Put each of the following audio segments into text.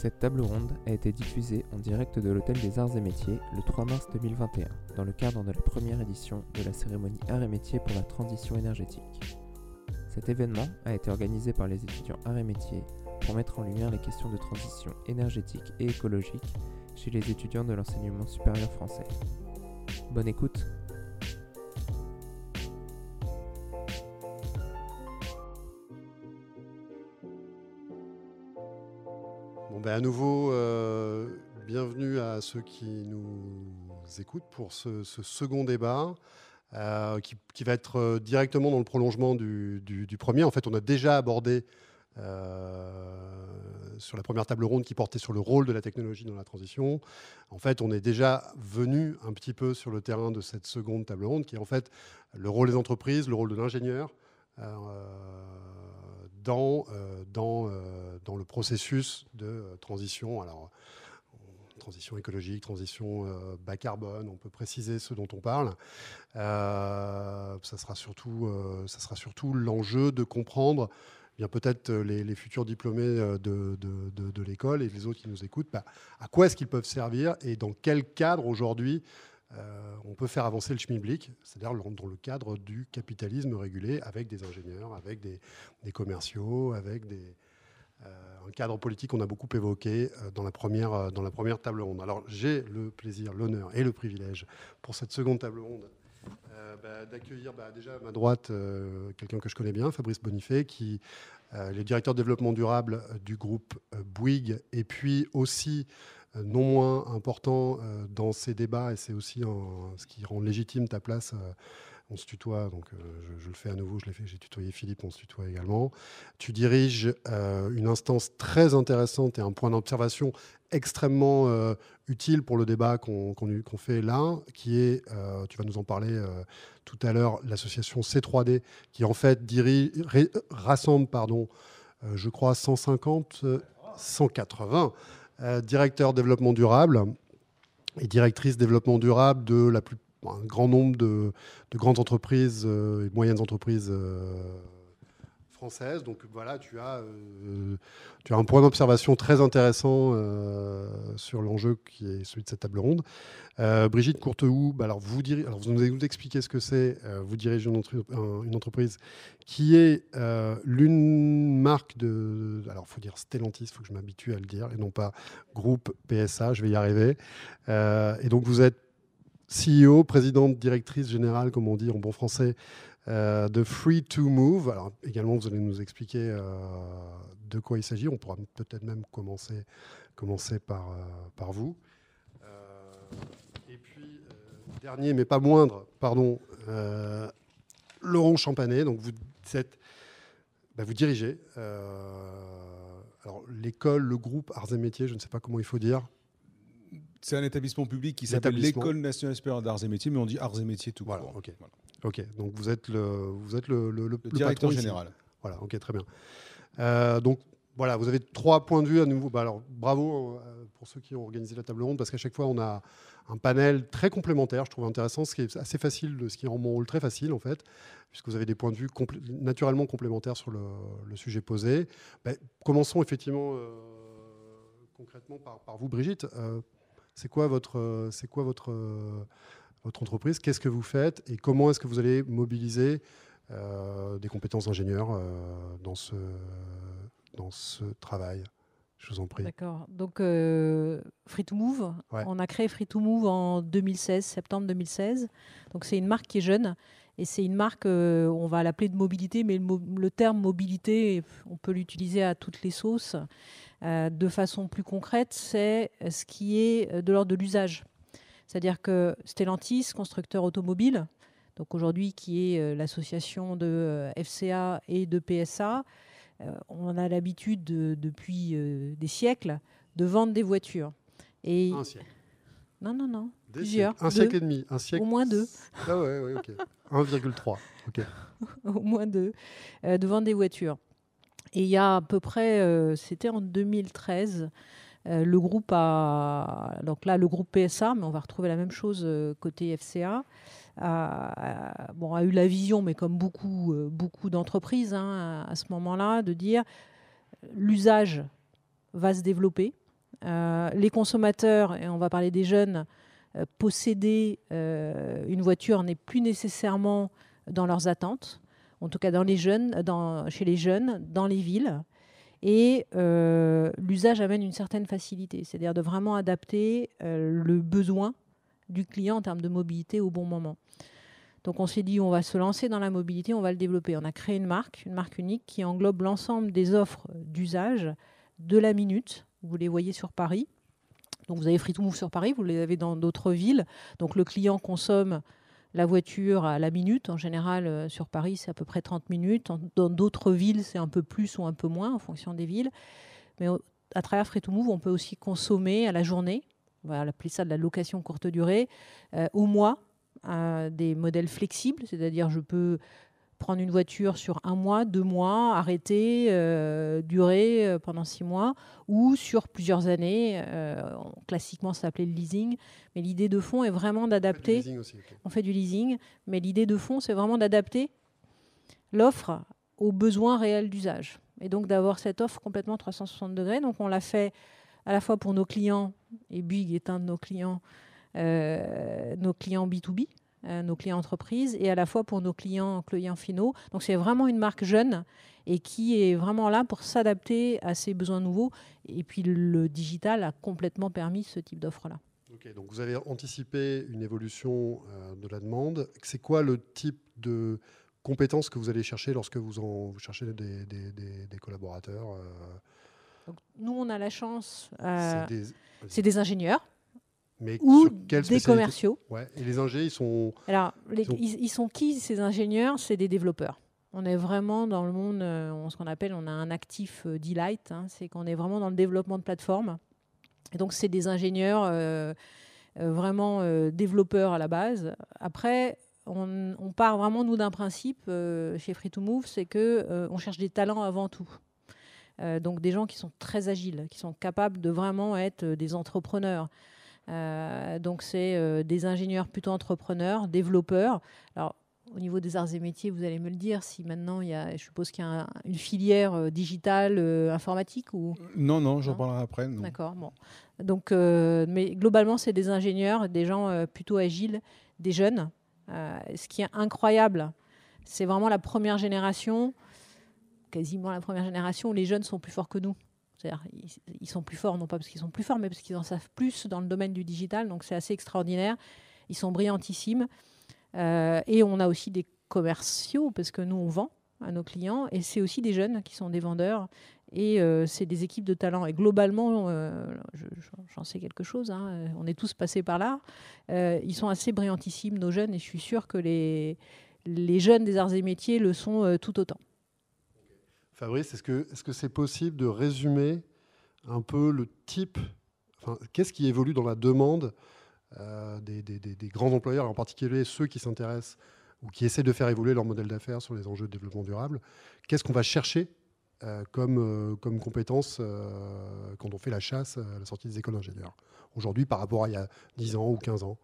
Cette table ronde a été diffusée en direct de l'Hôtel des Arts et Métiers le 3 mars 2021, dans le cadre de la première édition de la cérémonie Arts et Métiers pour la transition énergétique. Cet événement a été organisé par les étudiants Arts et Métiers pour mettre en lumière les questions de transition énergétique et écologique chez les étudiants de l'enseignement supérieur français. Bonne écoute à nouveau, euh, bienvenue à ceux qui nous écoutent pour ce, second débat. euh, qui, va être euh, directement dans le prolongement du, premier. En fait, on a déjà abordé sur la première table ronde qui portait sur le rôle de la technologie dans la transition. En fait, on est déjà venu un petit peu sur le terrain de cette seconde table ronde, qui est en fait le rôle des entreprises, le rôle de l'ingénieur dans, euh, dans, euh, dans le processus de euh, transition. Alors, transition écologique, transition bas carbone, on peut préciser ce dont on parle. Euh, ça sera surtout, surtout l'enjeu de comprendre eh bien peut-être les, futurs diplômés de, de- de- de l'école et les autres qui nous écoutent, bah, à quoi est-ce qu'ils peuvent servir et dans quel cadre aujourd'hui euh, on peut faire avancer le schmilblick, c'est-à-dire dans le cadre du capitalisme régulé avec des ingénieurs, avec des, commerciaux, avec euh, un cadre politique qu'on a beaucoup évoqué euh, dans la, première, table ronde. Alors j'ai le plaisir, l'honneur et le privilège pour cette seconde table ronde bah, d'accueillir bah, déjà à ma droite quelqu'un que je connais bien, Fabrice Bonifay, qui est directeur de développement durable du groupe Bouygues, et puis aussi, non moins important euh, dans ces débats, et c'est aussi ce qui rend légitime ta place. euh, on se tutoie, donc euh, je, le fais à nouveau, je l'ai fait, j'ai tutoyé Philippe, on se tutoie également. Tu diriges euh, une instance très intéressante et un point d'observation extrêmement euh, utile pour le débat qu'on fait là, qui est, euh, tu vas nous en parler euh, tout à l'heure, l'association C3D, qui en fait rassemble, pardon, euh, je crois, 150, euh, 180 euh, directeurs développement durable et directrices développement durable de la plus, un grand nombre de, de grandes entreprises euh, et moyennes entreprises Donc voilà, tu as, euh, tu as un point d'observation très intéressant euh, sur l'enjeu qui est celui de cette table ronde. Euh, Brigitte Courtehoux, bah alors vous, diri- alors vous nous expliqué ce que c'est. Vous dirigez une, entre- un- une entreprise qui est l'une marque de. Alors il faut dire Stellantis, il faut que je m'habitue à le dire, et non pas groupe PSA, je vais y arriver. Et donc vous êtes CEO, présidente directrice générale, comme on dit en bon français, euh, de Free to Move. Alors également, vous allez nous expliquer euh, de quoi il s'agit. On pourra peut-être même commencer, commencer par, euh, par vous. Et puis, dernier, mais pas moindre, pardon, Laurent Champanet. Donc vous êtes, bah, vous dirigez alors l'école, le groupe Arts et Métiers, je ne sais pas comment il faut dire. C'est un établissement public qui s'appelle l'École nationale supérieure d'arts et métiers, mais on dit arts et métiers tout Voilà, court. ok. Ok, donc vous êtes le, vous êtes le, le- le- Le le directeur général. Voilà, ok, très bien. Euh, donc voilà, vous avez trois points de vue à nouveau. Bah, alors bravo euh, pour ceux qui ont organisé la table ronde, parce qu'à chaque fois on a un panel très complémentaire, je trouve intéressant, ce qui est assez facile, de- ce qui rend mon rôle très facile en fait, puisque vous avez des points de vue complé- naturellement complémentaires sur le, le sujet posé. Bah, commençons effectivement euh, concrètement par, par vous, Brigitte. Euh, c'est quoi votre, c'est quoi votre, votre entreprise Qu'est-ce que vous faites et comment est-ce que vous allez mobiliser euh, des compétences d'ingénieur euh, dans, ce, dans ce travail? Je vous en prie. D'accord. Donc, euh, Free to Move, Ouais. on a créé Free to Move en 2016, septembre 2016. Donc, c'est une marque qui est jeune et c'est une marque, on va l'appeler de mobilité, mais le, mo- le terme mobilité, on peut l'utiliser à toutes les sauces. De façon plus concrète, c'est ce qui est de l'ordre de l'usage. C'est-à-dire que Stellantis, constructeur automobile, donc aujourd'hui qui est euh, l'association de euh, FCA et de PSA, euh, on a l'habitude de- depuis des siècles de vendre des voitures. Et Un siècle. non, non, non, Des plusieurs, siècles. Un deux. siècle et demi. Un siècle. Au moins deux. Ah ouais, ouais, ok. 1,3. Ok. au moins deux, euh, de vendre des voitures. Et il y a à peu près, euh, c'était en 2013, euh, le groupe a, donc là le groupe PSA, mais on va retrouver la même chose euh, côté FCA, a, bon, a eu la vision, mais comme beaucoup, euh, beaucoup d'entreprises hein, à, ce moment-là, de dire euh, l'usage va se développer. les consommateurs, et on va parler des jeunes, posséder une voiture n'est plus nécessairement dans leurs attentes, en tout cas dans les jeunes, chez les jeunes, dans les villes. Et l'usage amène une certaine facilité, c'est-à-dire de vraiment adapter le besoin du client en termes de mobilité au bon moment. Donc on s'est dit, on va se lancer dans la mobilité, on va le développer. On a créé une marque, une marque unique qui englobe l'ensemble des offres d'usage de la minute. Vous les voyez sur Paris. Donc vous avez Free to Move sur Paris, vous les avez dans d'autres villes. Donc le client consomme la voiture à la minute. En général, euh, sur Paris, c'est à peu près 30 minutes. Dans d'autres villes, c'est un peu plus ou un peu moins en fonction des villes. Mais à travers Free to Move, on peut aussi consommer à la journée on va appeler ça de la location courte durée, euh, au mois, des modèles flexibles, c'est-à-dire je peux prendre une voiture sur un mois, deux mois, arrêter, euh, durer euh, pendant six mois, ou sur plusieurs années. classiquement, ça s'appelait le leasing. Mais l'idée de fond est vraiment d'adapter. On fait du leasing, mais l'idée de fond, c'est vraiment d'adapter l'offre aux besoins réels d'usage. Et donc d'avoir cette offre complètement 360 degrés. Donc on l'a fait à la fois pour nos clients, et Big est un de nos clients, euh, nos clients B2B, euh, nos clients entreprises, et à la fois pour nos clients, clients finaux. Donc c'est vraiment une marque jeune et qui est vraiment là pour s'adapter à ces besoins nouveaux. Et puis le digital a complètement permis ce type d'offre-là. Ok, donc vous avez anticipé une évolution euh, de la demande. C'est quoi le type de compétences que vous allez chercher lorsque vous, en, cherchez des, des collaborateurs nous, on a la chance. Euh, c'est des... ingénieurs. Mais ou des commerciaux. Et les ingénieurs, ils sont. Alors, ils, sont... qui ces ingénieurs? C'est des développeurs. On est vraiment dans le monde, euh, ce qu'on appelle, on a un actif euh, delight, hein, c'est qu'on est vraiment dans le développement de plateformes. Et donc, c'est des ingénieurs vraiment développeurs à la base. Après, on, part vraiment, nous, d'un principe chez Free2Move, c'est qu'on on cherche des talents avant tout. Euh, donc des gens qui sont très agiles, qui sont capables de vraiment être euh, des entrepreneurs. Euh, donc c'est des ingénieurs plutôt entrepreneurs, développeurs. Alors au niveau des arts et métiers, vous allez me le dire, si maintenant il y a, je suppose qu'il y a une filière digitale informatique ou? Non, non, j'en parlerai après. D'accord, bon. Donc, mais globalement, c'est des ingénieurs, des gens plutôt agiles, des jeunes. ce qui est incroyable, c'est vraiment la première génération quasiment la première génération où les jeunes sont plus forts que nous. C'est-à-dire, ils, sont plus forts, non pas parce qu'ils sont plus forts, mais parce qu'ils en savent plus dans le domaine du digital. Donc, c'est assez extraordinaire. Ils sont brillantissimes. Euh, et on a aussi des commerciaux, parce que nous, on vend à nos clients. Et c'est aussi des jeunes qui sont des vendeurs. Et euh, c'est des équipes de talent. Et globalement, euh, j'en sais quelque chose, hein, on est tous passés par là. ils sont assez brillantissimes, nos jeunes. Et je suis sûre que les, les jeunes des arts et métiers le sont tout autant. Fabrice, est-ce que c'est -ce c'est possible de résumer un peu le type, enfin, qu'est-ce qui évolue dans la demande euh, des, grands employeurs, en particulier ceux qui s'intéressent ou qui essaient de faire évoluer leur modèle d'affaires sur les enjeux de développement durable Qu'est-ce qu'on va chercher euh, comme, euh, comme compétence quand on fait la chasse à la sortie des écoles d'ingénieurs Aujourd'hui, par rapport à il y a 10 ans ou 15 ans?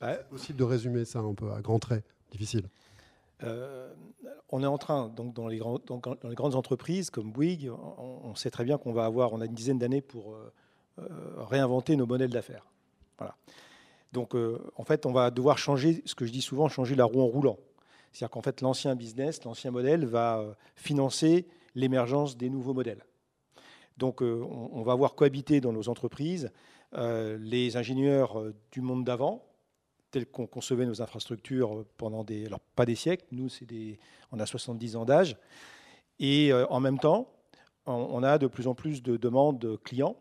Bah, C'est possible de résumer ça un peu à grands traits, difficile. Euh, on est en train, donc dans les, grandes entreprises comme Bouygues, on, sait très bien qu'on va avoir, on a une dizaine d'années pour euh, euh, réinventer nos modèles d'affaires. Voilà. Donc, en fait, on va devoir changer, ce que je dis souvent, changer la roue en roulant. C'est-à-dire qu'en fait, l'ancien business, l'ancien modèle va financer l'émergence des nouveaux modèles. Donc, on, va voir cohabiter dans nos entreprises les ingénieurs du monde d'avant, tel qu'on concevait nos infrastructures pendant des, alors pas des siècles, nous c'est des, on a 70 ans d'âge, et euh, en même temps, on, a de plus en plus de demandes clients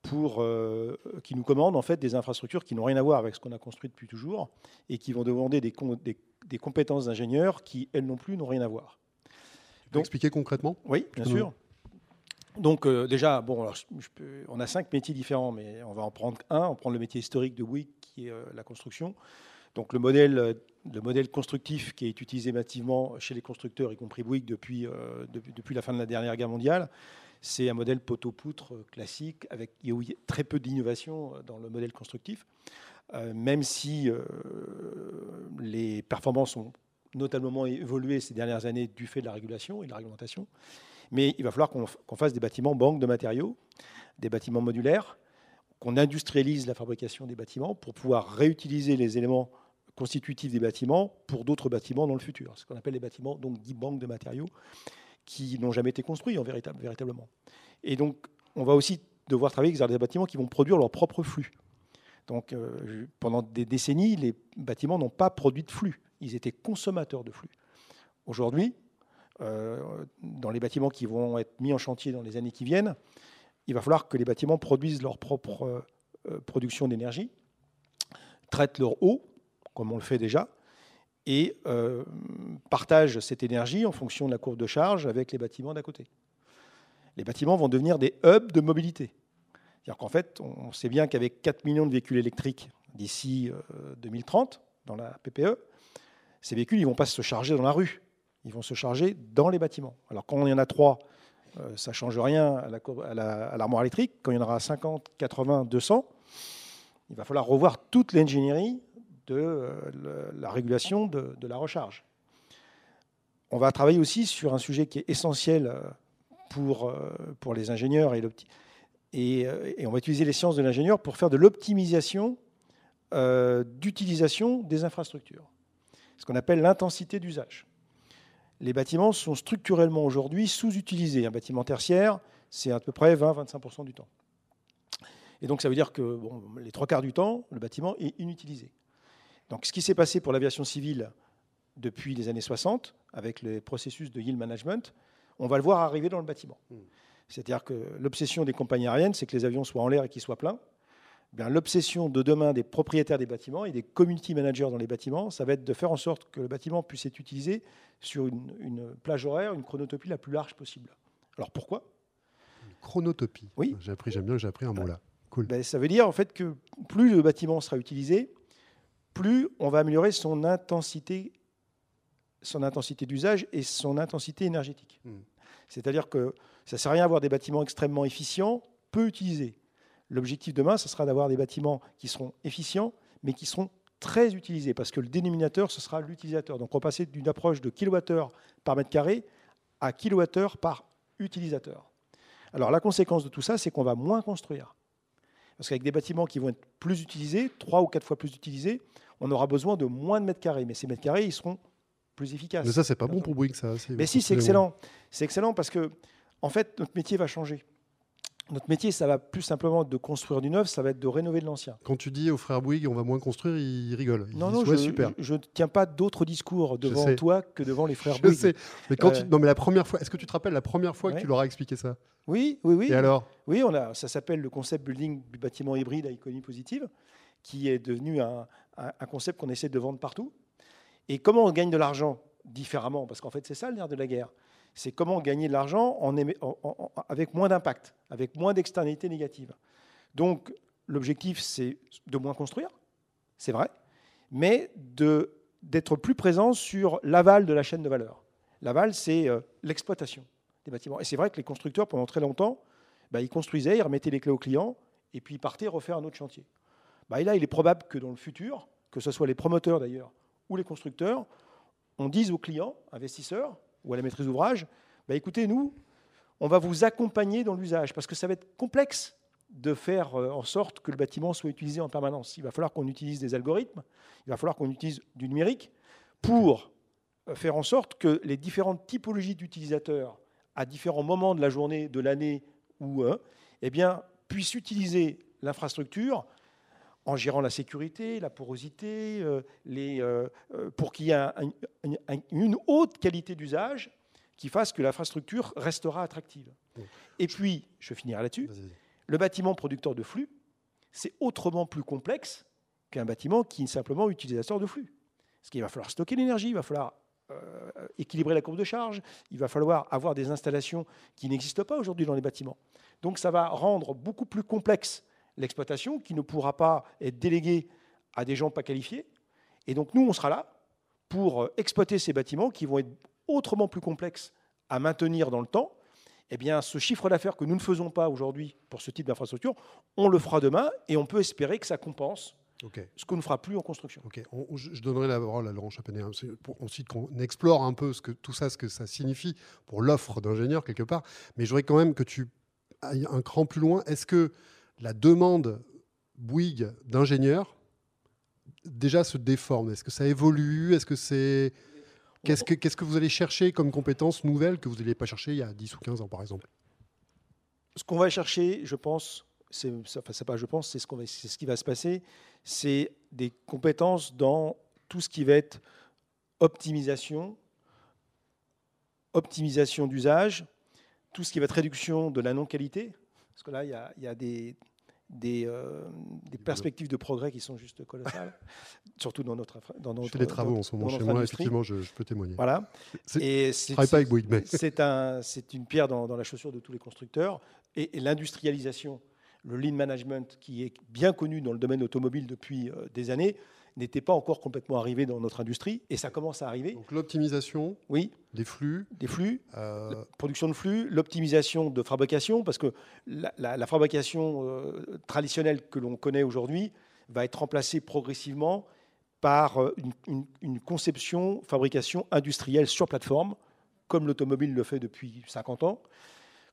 pour euh, qui nous commandent en fait des infrastructures qui n'ont rien à voir avec ce qu'on a construit depuis toujours et qui vont demander des, des, compétences d'ingénieurs qui elles non plus n'ont rien à voir. Donc, expliquer concrètement? Oui, bien sûr. Donc euh, déjà, bon, on a cinq métiers différents, mais on va en prendre un. On prend le métier historique de Bouygues, qui est euh, la construction. Donc le modèle, le modèle constructif qui est utilisé massivement chez les constructeurs, y compris Bouygues, depuis, euh, depuis, la fin de la dernière guerre mondiale, c'est un modèle poteau-poutre classique, avec très peu d'innovation dans le modèle constructif, même si les performances ont notamment évolué ces dernières années du fait de la régulation et de la réglementation. Mais il va falloir qu'on fasse des bâtiments banques de matériaux, des bâtiments modulaires, qu'on industrialise la fabrication des bâtiments pour pouvoir réutiliser les éléments constitutifs des bâtiments pour d'autres bâtiments dans le futur. Ce qu'on appelle les bâtiments donc dits banques de matériaux qui n'ont jamais été construits en véritable, véritablement. Et donc, on va aussi devoir travailler avec des bâtiments qui vont produire leur propre flux. Donc, euh, pendant des décennies, les bâtiments n'ont pas produit de flux. Ils étaient consommateurs de flux. Aujourd'hui, euh, dans les bâtiments qui vont être mis en chantier dans les années qui viennent, il va falloir que les bâtiments produisent leur propre euh, production d'énergie, traitent leur eau, comme on le fait déjà, et euh, partagent cette énergie en fonction de la courbe de charge avec les bâtiments d'à côté. Les bâtiments vont devenir des hubs de mobilité. C'est-à-dire qu'en fait, on sait bien qu'avec 4 millions de véhicules électriques d'ici 2030, euh, dans la PPE, ces véhicules ne vont pas se charger dans la rue, ils vont se charger dans les bâtiments. Alors quand il y en a 3, euh, ça ne change rien à l'armoire électrique. Quand il y en aura 50, 80, 200, il va falloir revoir toute l'ingénierie de euh, la régulation de, la recharge. On va travailler aussi sur un sujet qui est essentiel euh, pour, les ingénieurs et on va utiliser les sciences de l'ingénieur pour faire de l'optimisation d'utilisation des infrastructures, ce qu'on appelle l'intensité d'usage les bâtiments sont structurellement aujourd'hui sous-utilisés. Un bâtiment tertiaire, c'est à peu près 20-25% du temps. Et donc ça veut dire que les trois quarts du temps, le bâtiment est inutilisé. Donc ce qui s'est passé pour l'aviation civile depuis les années 60, avec le processus de yield management, on va le voir arriver dans le bâtiment. Hmm. C'est-à-dire que l'obsession des compagnies aériennes, c'est que les avions soient en l'air et qu'ils soient pleins. Eh l'obsession de demain des propriétaires des bâtiments et des community managers dans les bâtiments, ça va être de faire en sorte que le bâtiment puisse être utilisé sur une, plage horaire, une chronotopie la plus large possible. Alors pourquoi? Une chronotopie. Oui. J'ai appris, j'aime bien, j'ai appris un mot là. Cool. Ben, ça veut dire en fait que plus le bâtiment sera utilisé, plus on va améliorer son intensité, son intensité d'usage et son intensité énergétique. Hmm. C'est-à-dire que ça ne sert à rien d'avoir des bâtiments extrêmement efficients, peu utilisés. L'objectif demain, ce sera d'avoir des bâtiments qui seront efficients, mais qui seront très utilisés, parce que le dénominateur, ce sera l'utilisateur. Donc on va passer d'une approche de kilowattheure par mètre carré à kilowattheure par utilisateur. Alors la conséquence de tout ça, c'est qu'on va moins construire. Parce qu'avec des bâtiments qui vont être plus utilisés, trois ou quatre fois plus utilisés, on aura besoin de moins de mètres carrés. Mais ces mètres carrés, ils seront plus efficaces. Mais ça, c'est pas bon pour Bouygues, ça. Mais si, c'est excellent. C'est excellent parce que, en fait, notre métier va changer. Notre métier, ça va plus simplement de construire du neuf, ça va être de rénover de l'ancien. Quand tu dis aux frères Bouygues, on va moins construire, ils rigolent. non, non, je, super. je ne tiens pas d'autres discours devant toi que devant les frères je Bouygues. Sais. Mais quand euh, non, mais la première fois, est-ce que tu te rappelles la première fois que tu leur as expliqué ça? Oui, oui, oui. Et alors? Oui, on a, ça s'appelle le concept building du bâtiment hybride à iconie positive, qui est devenu un, un concept qu'on essaie de vendre partout. Et comment on gagne de l'argent différemment? Parce qu'en fait, c'est ça le nerf de la guerre c'est comment gagner de l'argent avec moins d'impact, avec moins d'externalités négatives. Donc, l'objectif, c'est de moins construire, c'est vrai, mais d'être plus présent sur l'aval de la chaîne de valeur. L'aval, c'est euh, l'exploitation des bâtiments. Et c'est vrai que les constructeurs, pendant très longtemps, bah, ils construisaient, ils remettaient les clés aux clients, et puis ils partaient refaire un autre chantier. Bah, et là, il est probable que dans le futur, que ce soit les promoteurs d'ailleurs, ou les constructeurs, on dise aux clients, investisseurs, ou à la maîtrise d'ouvrage, bah écoutez, nous, on va vous accompagner dans l'usage, parce que ça va être complexe de faire euh, en sorte que le bâtiment soit utilisé en permanence. Il va falloir qu'on utilise des algorithmes, il va falloir qu'on utilise du numérique pour euh, faire en sorte que les différentes typologies d'utilisateurs à différents moments de la journée, de l'année ou eh bien, puissent utiliser l'infrastructure en gérant la sécurité, la porosité, euh, les, euh, euh, pour qu'il y ait une haute qualité d'usage qui fasse que l'infrastructure restera attractive. Et puis, je finirai là-dessus, le bâtiment producteur de flux, c'est autrement plus complexe qu'un bâtiment qui est simplement utilisateur de flux. Parce qu'il va falloir stocker l'énergie, il va falloir équilibrer la courbe de charge, il va falloir avoir des installations qui n'existent pas aujourd'hui dans les bâtiments. Donc ça va rendre beaucoup plus complexe l'exploitation qui ne pourra pas être déléguée à des gens pas qualifiés. Et donc nous, on sera là pour euh, exploiter ces bâtiments qui vont être autrement plus complexes à maintenir dans le temps. Eh bien, ce chiffre d'affaires que nous ne faisons pas aujourd'hui pour ce type d'infrastructure, on le fera demain et on peut espérer que ça compense Ce qu'on ne fera plus en construction. Ok, je, donnerai la parole à Laurent Chapenet. Hein, pour ensuite qu'on explore un peu ce que, tout ça, ce que ça signifie pour l'offre d'ingénieurs quelque part. Mais je voudrais quand même que tu ailles un cran plus loin. Est-ce que la demande Bouygues d'ingénieurs déjà se déforme. Est-ce que ça évolue? Est-ce que c'est Qu'est-ce que, vous allez chercher comme compétences nouvelles que vous n'alliez pas chercher il y a 10 ou 15 ans, par exemple? Ce qu'on va chercher, je pense, c'est, enfin, je pense, c'est ce, qui va se passer, c'est des compétences dans tout ce qui va être optimisation, optimisation d'usage, tout ce qui va être réduction de la non-qualité. Parce que là, il y a des, des, euh, des, perspectives de progrès qui sont juste colossales, surtout dans notre dans notre, Je fais des travaux en ce moment chez moi, effectivement, je, peux témoigner. Voilà. Et c'est un, c'est une pierre dans, dans, la chaussure de tous les constructeurs et, l'industrialisation, le lean management qui est bien connu dans le domaine automobile depuis euh, des années, n'était pas encore complètement arrivé dans notre industrie et ça commence à arriver. Donc l'optimisation oui. des flux. Des flux, euh... production de flux, l'optimisation de fabrication, parce que la, la, fabrication euh, traditionnelle que l'on connaît aujourd'hui va être remplacée progressivement par euh, une, une, une, conception, fabrication industrielle sur plateforme, comme l'automobile le fait depuis 50 ans,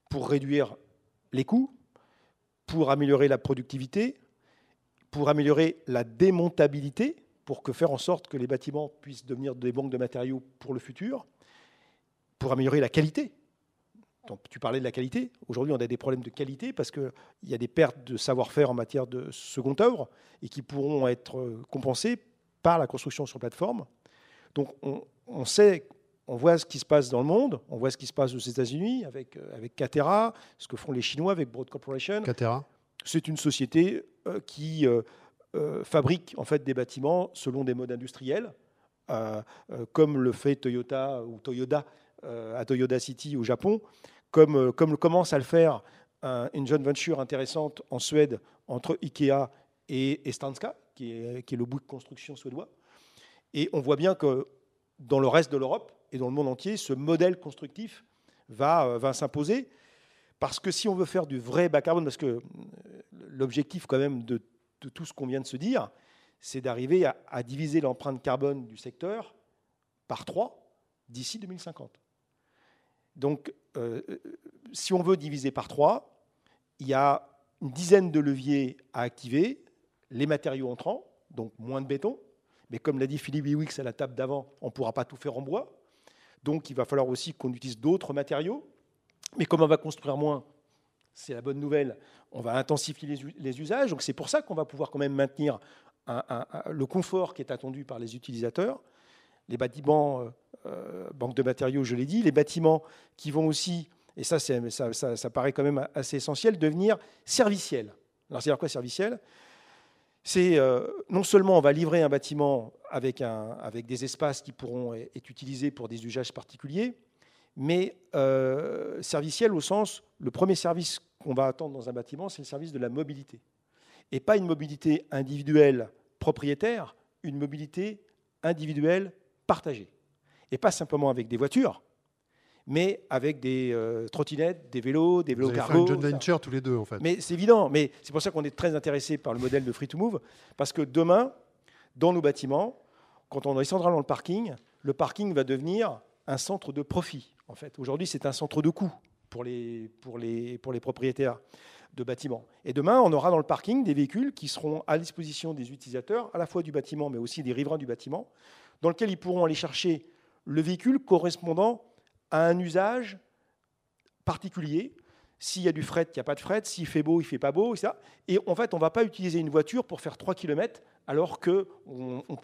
pour réduire les coûts, pour améliorer la productivité, pour améliorer la démontabilité, pour que faire en sorte que les bâtiments puissent devenir des banques de matériaux pour le futur, pour améliorer la qualité. Tu parlais de la qualité. Aujourd'hui, on a des problèmes de qualité parce qu'il y a des pertes de savoir-faire en matière de seconde œuvre et qui pourront être compensées par la construction sur plateforme. Donc, on, sait, on voit ce qui se passe dans le monde, on voit ce qui se passe aux États-Unis avec, avec Catera, ce que font les Chinois avec Broad Corporation. Catera c'est une société euh, qui euh, euh, fabrique en fait des bâtiments selon des modes industriels, comme le fait Toyota ou Toyota à Toyota City au Japon, comme, comme commence à le faire une joint venture intéressante en Suède entre Ikea et, Stanska, qui est, qui est le bout de construction suédois. Et on voit bien que dans le reste de l'Europe et dans le monde entier, ce modèle constructif va, va s'imposer. Parce que si on veut faire du vrai bas carbone, parce que euh, l'objectif quand même de, tout ce qu'on vient de se dire, c'est d'arriver à, diviser l'empreinte carbone du secteur par trois d'ici 2050. Donc, euh, si on veut diviser par trois, il y a une dizaine de leviers à activer. Les matériaux entrants, donc moins de béton. Mais comme l'a dit Philippe Iwix à la table d'avant, on ne pourra pas tout faire en bois. Donc, il va falloir aussi qu'on utilise d'autres matériaux. Mais comme on va construire moins, c'est la bonne nouvelle, on va intensifier les, usages. Donc c'est pour ça qu'on va pouvoir quand même maintenir le confort qui est attendu par les utilisateurs. Les bâtiments, euh, euh, banque de matériaux, je l'ai dit, les bâtiments qui vont aussi, et ça, ça, ça, paraît quand même assez essentiel, devenir serviciels. Alors c'est-à-dire quoi serviciel c'est euh, non seulement on va livrer un bâtiment avec, avec des espaces qui pourront être utilisés pour des usages particuliers, mais euh, serviciel au sens, le premier service qu'on va attendre dans un bâtiment, c'est le service de la mobilité. Et pas une mobilité individuelle propriétaire, une mobilité individuelle partagée. Et pas simplement avec des voitures, mais avec des euh, trottinettes, des vélos, des vélos cargo. Faire une joint venture tous les deux, en fait. Mais c'est évident. Mais c'est pour ça qu'on est très intéressé par le modèle de Free to Move, parce que demain, dans nos bâtiments, quand on descendra dans le parking, le parking va devenir un centre de profit. En fait, aujourd'hui, c'est un centre de coût pour les, propriétaires de bâtiments. Et demain, on aura dans le parking des véhicules qui seront à disposition des utilisateurs, à la fois du bâtiment, mais aussi des riverains du bâtiment, dans lequel ils pourront aller chercher le véhicule correspondant à un usage particulier. S'il y a du fret, il n'y a pas de fret. S'il fait beau, il fait pas beau. Et, et en fait, on ne va pas utiliser une voiture pour faire 3 km alors qu'on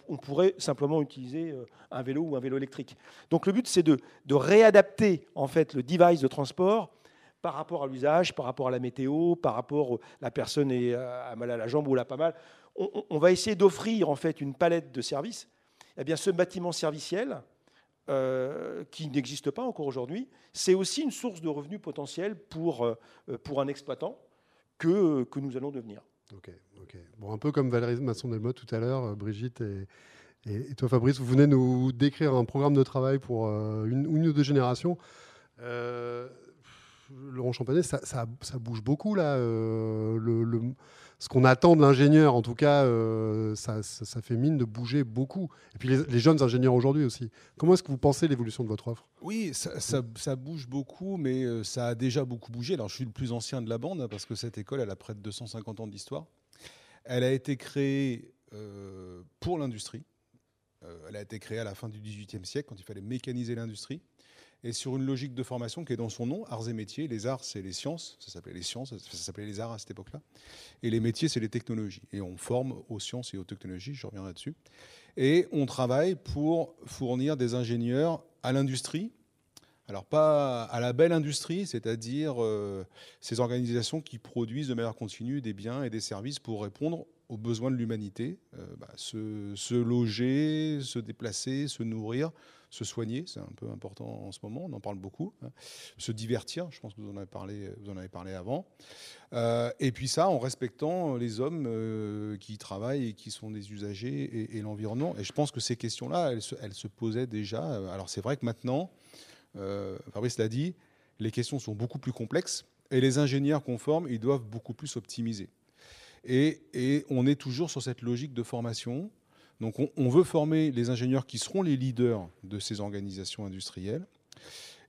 on pourrait simplement utiliser euh, un vélo ou un vélo électrique. Donc le but, c'est de, réadapter en fait le device de transport par rapport à l'usage, par rapport à la météo, par rapport à la personne est, euh, a mal à la jambe ou l'a pas mal. On, va essayer d'offrir en fait une palette de services. Eh bien, ce bâtiment serviciel, euh, qui n'existe pas encore aujourd'hui, c'est aussi une source de revenus potentiels pour, pour un exploitant que, que nous allons devenir. Ok, ok. Bon, un peu comme Valérie Masson-Delmotte tout à l'heure, euh, Brigitte et, toi Fabrice, vous venez nous décrire un programme de travail pour euh, une, ou deux générations. Euh, Champanet, ça, bouge beaucoup là. le, ce qu'on attend de l'ingénieur. En tout cas, euh, ça, fait mine de bouger beaucoup. Et puis les, jeunes ingénieurs aujourd'hui aussi. Comment est-ce que vous pensez l'évolution de votre offre? Oui, ça, bouge beaucoup, mais euh, ça a déjà beaucoup bougé. Alors, je suis le plus ancien de la bande hein, parce que cette école, elle a près de 250 ans d'histoire. Elle a été créée euh, pour l'industrie. elle a été créée à la fin du XVIIIe siècle, quand il fallait mécaniser l'industrie et sur une logique de formation qui est dans son nom, arts et métiers. Les arts, c'est les sciences, ça s'appelait les sciences, ça s'appelait les arts à cette époque-là. Et les métiers, c'est les technologies. Et on forme aux sciences et aux technologies, je reviens là-dessus. Et on travaille pour fournir des ingénieurs à l'industrie. Alors pas à la belle industrie, c'est-à-dire euh, ces organisations qui produisent de manière continue des biens et des services pour répondre aux besoins de l'humanité, euh, bah, se, loger, se déplacer, se nourrir, se soigner, c'est un peu important en ce moment, on en parle beaucoup, hein. se divertir, je pense que vous en avez parlé, vous en avez parlé avant, euh, et puis ça en respectant les hommes euh, qui travaillent et qui sont des usagers et, l'environnement. Et je pense que ces questions-là, elles, se posaient déjà. Alors c'est vrai que maintenant, Fabrice l'a dit, les questions sont beaucoup plus complexes et les ingénieurs qu'on forme, ils doivent beaucoup plus optimiser. Et, on est toujours sur cette logique de formation. Donc on, veut former les ingénieurs qui seront les leaders de ces organisations industrielles.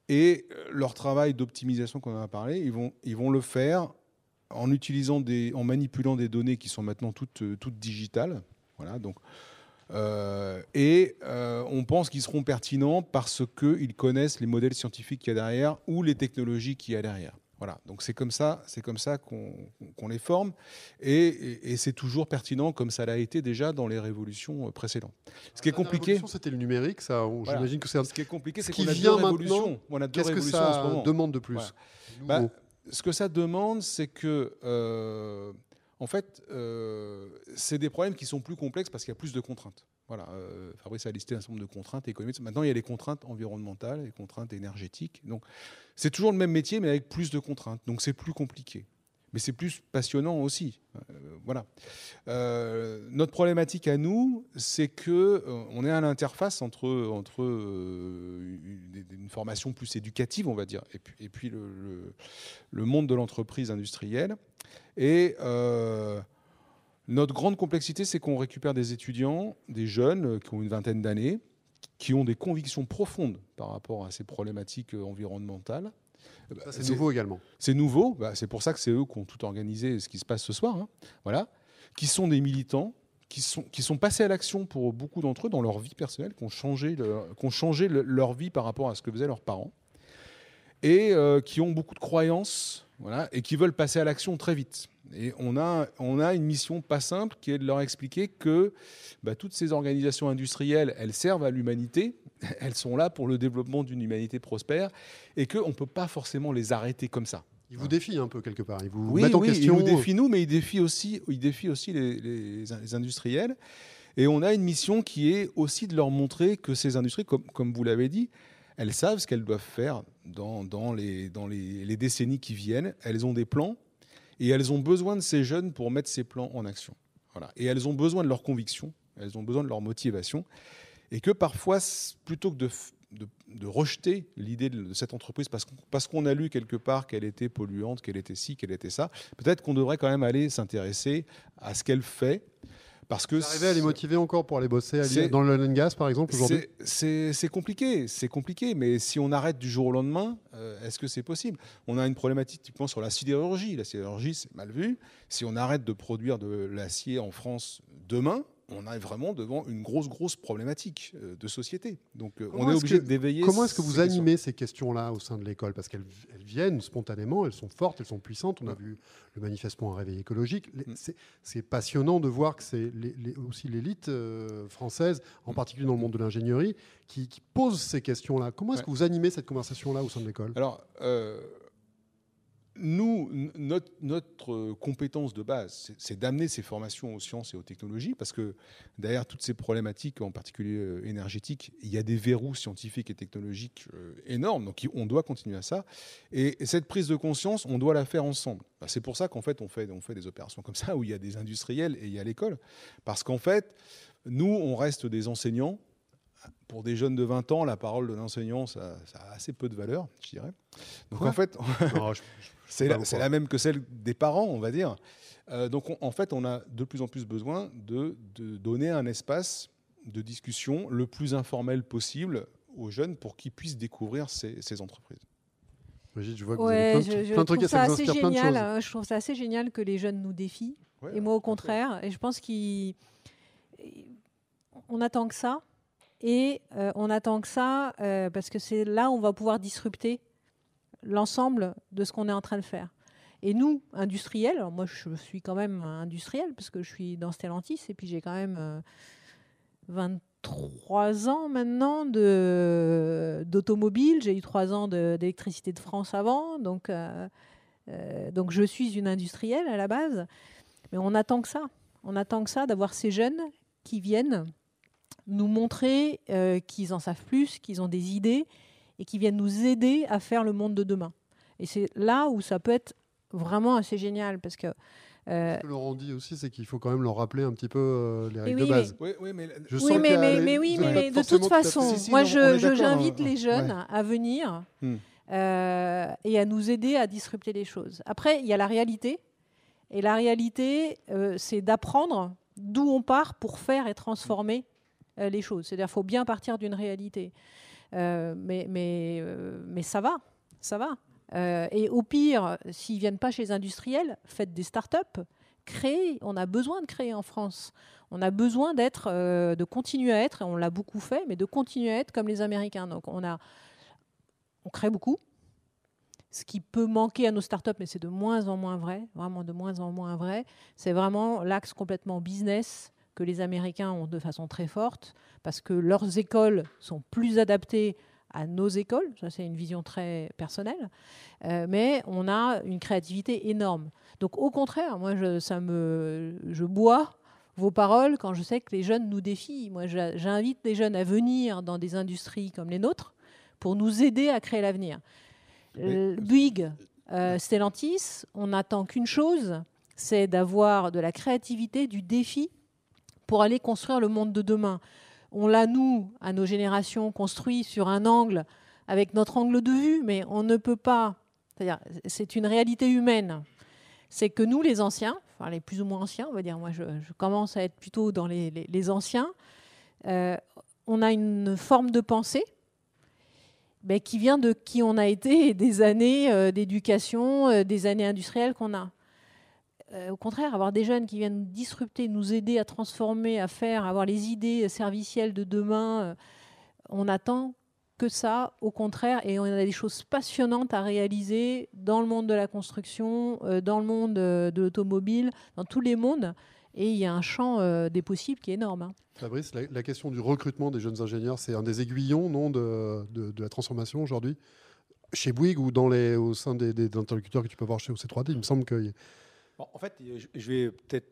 Et euh, leur travail d'optimisation qu'on a parlé, ils vont, le faire en utilisant des, en manipulant des données qui sont maintenant toutes, euh, digitales. Voilà, donc, euh, et on pense qu'ils seront pertinents parce qu'ils connaissent les modèles scientifiques qu'il y a derrière ou les technologies qu'il y a derrière. Voilà, donc c'est comme ça, c'est comme ça qu'on les forme, et, c'est toujours pertinent comme ça l'a été déjà dans les révolutions euh, précédentes. Ce qui est compliqué, c'était le numérique, ça. J'imagine que c'est. Ce qui est compliqué, c'est qu'on a deux révolutions. Qu'est-ce que ça demande de plus bah, Ce que ça demande, c'est que euh, en fait, euh, c'est des problèmes qui sont plus complexes parce qu'il y a plus de contraintes. Voilà, euh, Fabrice a listé un certain nombre de contraintes économiques. Maintenant, il y a les contraintes environnementales, les contraintes énergétiques. Donc, c'est toujours le même métier, mais avec plus de contraintes. Donc, c'est plus compliqué. Mais c'est plus passionnant aussi. Euh, voilà. notre problématique à nous, c'est que on est à l'interface entre, entre une, formation plus éducative, on va dire, et puis, le, monde de l'entreprise industrielle. Et euh, notre grande complexité, c'est qu'on récupère des étudiants, des jeunes euh, qui ont une vingtaine d'années, qui ont des convictions profondes par rapport à ces problématiques euh, environnementales. C'est nouveau également. C'est nouveau, bah, c'est pour ça que c'est eux qui ont tout organisé ce qui se passe ce soir. Hein. Voilà. Qui sont des militants, qui sont, qui sont passés à l'action pour beaucoup d'entre eux dans leur vie personnelle, qui ont changé, qui ont changé leur vie par rapport à ce que faisaient leurs parents, et qui ont beaucoup de croyances voilà, et qui veulent passer à l'action très vite. Et on a, on a une mission pas simple qui est de leur expliquer que bah, toutes ces organisations industrielles, elles servent à l'humanité, elles sont là pour le développement d'une humanité prospère, et qu'on ne peut pas forcément les arrêter comme ça. Ils vous défient un peu quelque part. Ils vous oui, mettent en question. Ils nous défient nous, mais ils défient aussi, ils défient aussi les, les, industriels. Et on a une mission qui est aussi de leur montrer que ces industries, comme, comme vous l'avez dit, elles savent ce qu'elles doivent faire dans, dans, les, dans les, les, décennies qui viennent. Elles ont des plans et elles ont besoin de ces jeunes pour mettre ces plans en action. Voilà. Et elles ont besoin de leur conviction, elles ont besoin de leur motivation. Et que parfois, plutôt que de, de, de rejeter l'idée de, cette entreprise parce, parce qu'on a lu quelque part qu'elle était polluante, qu'elle était ci, qu'elle était ça, peut-être qu'on devrait quand même aller s'intéresser à ce qu'elle fait parce que arriver à les motiver encore pour aller bosser dans le oil gas, par exemple, aujourd'hui C'est compliqué, c'est compliqué. Mais si on arrête du jour au lendemain, euh, est-ce que c'est possible? On a une problématique typiquement sur la sidérurgie. La sidérurgie, c'est mal vu. Si on arrête de produire de l'acier en France demain, on est vraiment devant une grosse, grosse problématique euh, de société. Donc euh, on est, obligé d'éveiller. Comment est-ce que vous animez ces questions-là au sein de l'école? Parce qu'elles viennent spontanément, elles sont fortes, elles sont puissantes. On a vu le manifestement un réveil écologique. Mm. C'est passionnant de voir que c'est aussi l'élite euh, française, en mm. particulier dans le monde de l'ingénierie, qui, pose ces questions-là. Comment est-ce que vous animez cette conversation-là au sein de l'école? Alors nous, notre, compétence de base, c'est d'amener ces formations aux sciences et aux technologies, parce que derrière toutes ces problématiques, en particulier euh, énergétiques, il y a des verrous scientifiques et technologiques euh, énormes, donc on doit continuer à ça. Et cette prise de conscience, on doit la faire ensemble. Bah, c'est pour ça qu'en fait on, fait, on fait des opérations comme ça, où il y a des industriels et il y a l'école, parce qu'en fait, nous, on reste des enseignants, pour des jeunes de 20 ans, la parole de l'enseignant, ça, ça a assez peu de valeur, je dirais. Donc Quoi? en fait, Non, je- je- c'est la, même que celle des parents, on va dire. Euh, donc on- en fait, on a de plus en plus besoin de, de donner un espace de discussion le plus informel possible aux jeunes pour qu'ils puissent découvrir ces, ces entreprises. Brigitte, je vois que vous Ouais, avez je, plein de, je plein de trucs ça ça vous assez inspire plein de génial. choses. hein, Je trouve ça assez génial que les jeunes nous défient. Ouais, Et moi, au contraire, et je pense qu'on attend que ça. Et euh, on attend que ça euh, parce que c'est là où on va pouvoir disrupter l'ensemble de ce qu'on est en train de faire. Et nous, industriels, alors moi je suis quand même industriel parce que je suis dans Stellantis et puis j'ai quand même euh, 23 ans maintenant d'automobile. J'ai eu 3 ans d'électricité de France avant. Donc, euh, euh, donc je suis une industrielle à la base. Mais on attend que ça. On attend que ça d'avoir ces jeunes qui viennent nous montrer euh, qu'ils en savent plus, qu'ils ont des idées et qui viennent nous aider à faire le monde de demain. Et c'est là où ça peut être vraiment assez génial parce que euh, Ce que Laurent dit aussi, c'est qu'il faut quand même leur rappeler un petit peu euh, les règles oui, de base. Oui, oui, mais Je oui, les- oui, de toute façon, Si, si, moi j'invite hein. les jeunes Ouais. à venir Hmm. euh, et à nous aider à disrupter les choses. Après, il y a la réalité. Et la réalité, euh, c'est d'apprendre d'où on part pour faire et transformer euh, les choses. C'est-à-dire qu'il faut bien partir d'une réalité. Euh, mais, mais, euh, mais ça va, ça va. Euh, et au pire, s'ils viennent pas chez les industriels, faites des start-up, créez. On a besoin de créer en France. On a besoin d'être, de continuer à être, et on l'a beaucoup fait, mais de continuer à être comme les Américains. Donc on a, on crée beaucoup. Ce qui peut manquer à nos startups, mais c'est de moins en moins vrai, vraiment de moins en moins vrai, c'est vraiment l'axe complètement business que les Américains ont de façon très forte, parce que leurs écoles sont plus adaptées à nos écoles, ça c'est une vision très personnelle, Euh, mais on a une créativité énorme. Donc au contraire, moi je, ça me, je bois vos paroles quand je sais que les jeunes nous défient. Moi j'invite les jeunes à venir dans des industries comme les nôtres pour nous aider à créer l'avenir. Euh, Bouygues, euh, Stellantis, on n'attend qu'une chose, c'est d'avoir de la créativité, du défi pour aller construire le monde de demain. On l'a, nous, à nos générations, construit sur un angle, avec notre angle de vue, mais on ne peut pas. C'est-à-dire, c'est une réalité humaine. C'est que nous, les anciens, enfin les plus ou moins anciens, on va dire, moi je, commence à être plutôt dans les anciens, euh, on a une forme de pensée ben, qui vient de qui on a été et des années euh, d'éducation, euh, des années industrielles qu'on a. Euh, au contraire, avoir des jeunes qui viennent disrupter, nous aider à transformer, à faire, avoir les idées servicielles de demain, euh, on attend que ça, au contraire, et on a des choses passionnantes à réaliser dans le monde de la construction, euh, dans le monde de l'automobile, dans tous les mondes. Et il y a un champ des possibles qui est énorme. hein. Fabrice, la, question du recrutement des jeunes ingénieurs, c'est un des aiguillons non, de, la transformation aujourd'hui? Chez Bouygues ou dans les, au sein des, des interlocuteurs que tu peux voir chez OC3D, il me semble que En fait, je vais peut-être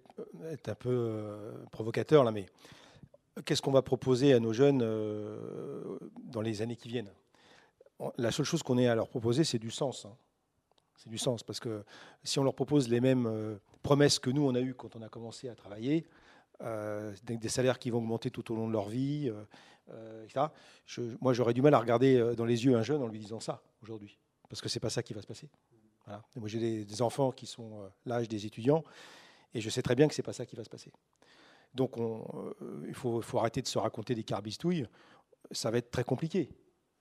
être un peu euh, provocateur là, mais qu'est-ce qu'on va proposer à nos jeunes euh, dans les années qui viennent? La seule chose qu'on ait à leur proposer, c'est du sens. hein. C'est du sens, parce que si on leur propose les mêmes euh, promesses que nous, on a eues quand on a commencé à travailler, euh, des, salaires qui vont augmenter tout au long de leur vie, euh, euh, etc., moi, j'aurais du mal à regarder euh, dans les yeux un jeune en lui disant ça aujourd'hui, parce que c'est pas ça qui va se passer. Moi, j'ai des, enfants qui sont euh, l'âge des étudiants, et je sais très bien que c'est pas ça qui va se passer. Donc, on, euh, il faut, arrêter de se raconter des carbistouilles. Ça va être très compliqué.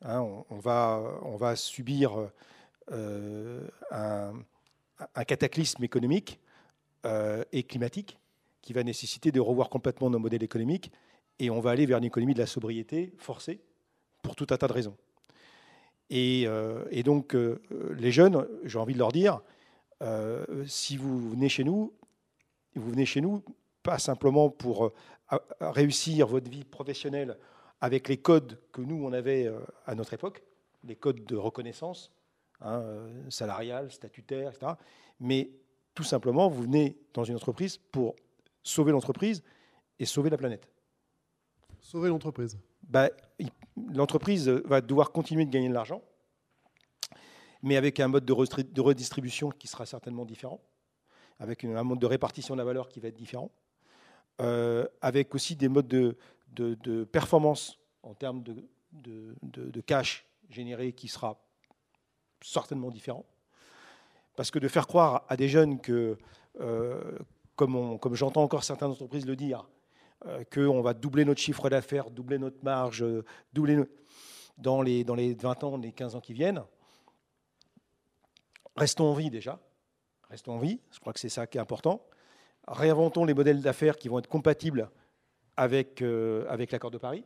hein. on, va, subir euh, un, cataclysme économique et climatique qui va nécessiter de revoir complètement nos modèles économiques, et on va aller vers une économie de la sobriété forcée pour tout un tas de raisons. Et, euh, et donc, euh, les jeunes, j'ai envie de leur dire, euh, si vous venez chez nous, vous venez chez nous pas simplement pour réussir votre vie professionnelle avec les codes que nous, on avait à notre époque, les codes de reconnaissance, hein, salariale, statutaire, etc. Mais tout simplement, vous venez dans une entreprise pour sauver l'entreprise et sauver la planète sauver l'entreprise. Bah, l'entreprise va devoir continuer de gagner de l'argent, mais avec un mode de, redistribution qui sera certainement différent, avec un mode de répartition de la valeur qui va être différent, euh, avec aussi des modes de, performance en termes de, cash généré qui sera certainement différent. Parce que de faire croire à des jeunes que, euh, comme, comme j'entends encore certaines entreprises le dire, qu'on va doubler notre chiffre d'affaires, doubler notre marge, euh, doubler dans, les, dans les 20 ans, les 15 ans qui viennent, restons en vie déjà. Restons en vie, je crois que c'est ça qui est important. Réinventons les modèles d'affaires qui vont être compatibles avec, avec l'accord de Paris.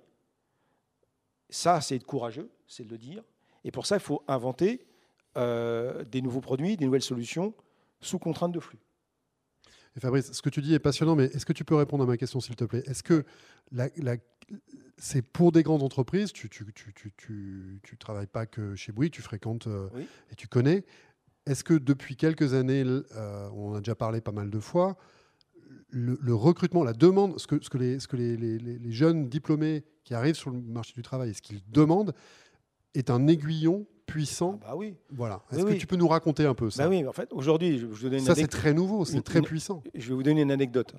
Ça, c'est être courageux, c'est de le dire. Et pour ça, il faut inventer euh, des nouveaux produits, des nouvelles solutions sous contrainte de flux. Et Fabrice, ce que tu dis est passionnant, mais est-ce que tu peux répondre à ma question, s'il te plaît? Est-ce que c'est pour des grandes entreprises, tu ne tu, tu, travailles pas que chez Bouygues, tu fréquentes euh, et tu connais. Est-ce que depuis quelques années, euh, on a déjà parlé pas mal de fois, le, recrutement, la demande, ce que, ce que, les, ce que les, les, les, jeunes diplômés qui arrivent sur le marché du travail, ce qu'ils demandent, est un aiguillon puissant. Ah bah oui. Voilà. Est-ce que tu peux nous raconter un peu ça? Bah oui, en fait, aujourd'hui, je vous donne Ça, c'est très nouveau, c'est très puissant. Je vais vous donner une anecdote.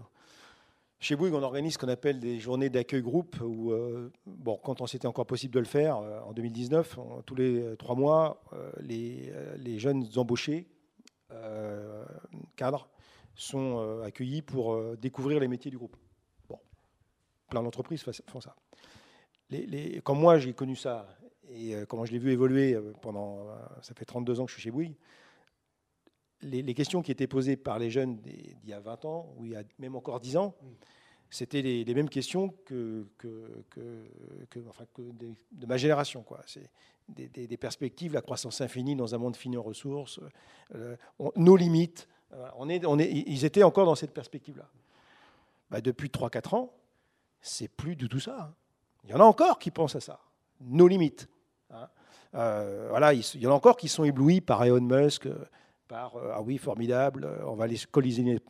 Chez Bouygues, on organise ce qu'on appelle des journées d'accueil groupe, où, euh, bon, quand on s'était encore possible de le faire, euh, en 2019, tous les euh, trois mois, les, les, jeunes embauchés, cadres, sont accueillis pour découvrir les métiers du groupe. Bon, plein d'entreprises font ça. Les, les, quand moi j'ai connu ça et euh, comment je l'ai vu évoluer euh, pendant, euh, ça fait 32 ans que je suis chez Bouygues, les, questions qui étaient posées par les jeunes d'il y a 20 ans, ou il y a même encore 10 ans, c'était les, mêmes questions que, que, enfin, de ma génération. Quoi. C'est des, perspectives, la croissance infinie dans un monde fini en ressources, nos limites. on est, on est, ils étaient encore dans cette perspective-là. Bah, depuis 3-4 ans, c'est plus du tout ça. Hein. Il y en a encore qui pensent à ça. Nos limites. Hein. Euh, voilà, il y en a encore qui sont éblouis par Elon Musk, euh, par euh, ah oui, formidable, on va aller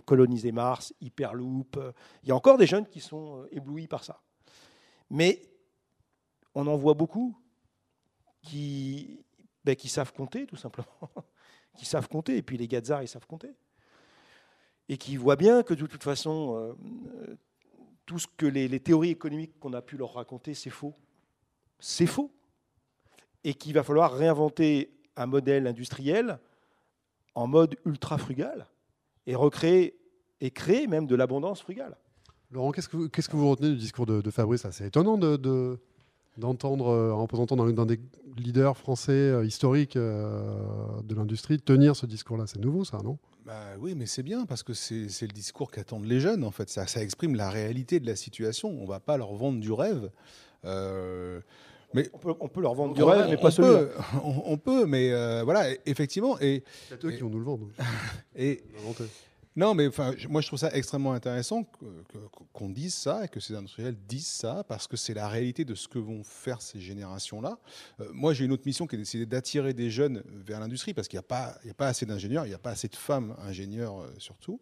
coloniser, Mars, Hyperloop. Il y a encore des jeunes qui sont éblouis par ça. Mais on en voit beaucoup qui, ben, savent compter, tout simplement. qui savent compter, et puis les gazards, ils savent compter. Et qui voient bien que de toute façon, tout ce que les théories économiques qu'on a pu leur raconter, c'est faux. C'est faux et qu'il va falloir réinventer un modèle industriel en mode ultra frugal et recréer et créer même de l'abondance frugale. Laurent, qu'est-ce que, qu'est-ce que vous retenez du discours de, Fabrice C'est étonnant de, d'entendre euh, un représentant d'un, des leaders français euh, historiques euh, de l'industrie tenir ce discours-là. C'est nouveau, ça, non? Bah oui, mais c'est bien parce que c'est, le discours qu'attendent les jeunes. En fait, ça, ça, exprime la réalité de la situation. On ne va pas leur vendre du rêve. Mais on peut, leur vendre du rêve, mais pas celui on, peut, mais euh, voilà, effectivement. Et, c'est eux qui vont nous le vendre. et, non, mais moi je trouve ça extrêmement intéressant qu'on dise ça et que ces industriels disent ça parce que c'est la réalité de ce que vont faire ces générations-là. Euh, moi j'ai une autre mission qui est d'essayer d'attirer des jeunes vers l'industrie parce qu'il n'y a, pas, a pas assez d'ingénieurs, il n'y a pas assez de femmes ingénieurs euh, surtout.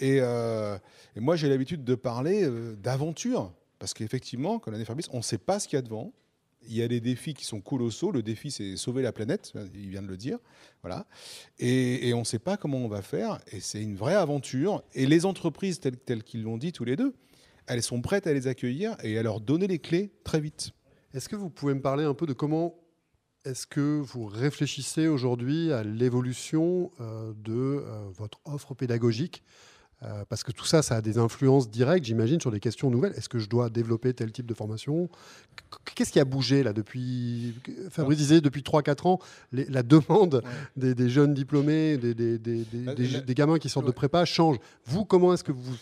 Et, et moi j'ai l'habitude de parler d'aventure parce qu'effectivement, quand on a Fabrice, on ne sait pas ce qu'il y a devant il y a des défis qui sont colossaux. Le défi, c'est sauver la planète, il vient de le dire. Voilà. Et, on ne sait pas comment on va faire. Et c'est une vraie aventure. Et les entreprises, telles, telles qu'ils l'ont dit tous les deux, elles sont prêtes à les accueillir et à leur donner les clés très vite. Est-ce que vous pouvez me parler un peu de comment est-ce que vous réfléchissez aujourd'hui à l'évolution euh, de euh, votre offre pédagogique euh, parce que tout ça, ça a des influences directes, j'imagine, sur des questions nouvelles. Est-ce que je dois développer tel type de formation? Qu'est-ce qui a bougé là depuis Fabrice disait depuis 3-4 ans, la demande des, jeunes diplômés, des, bah, des, gamins qui sortent de prépa change. Vous, comment est-ce que vous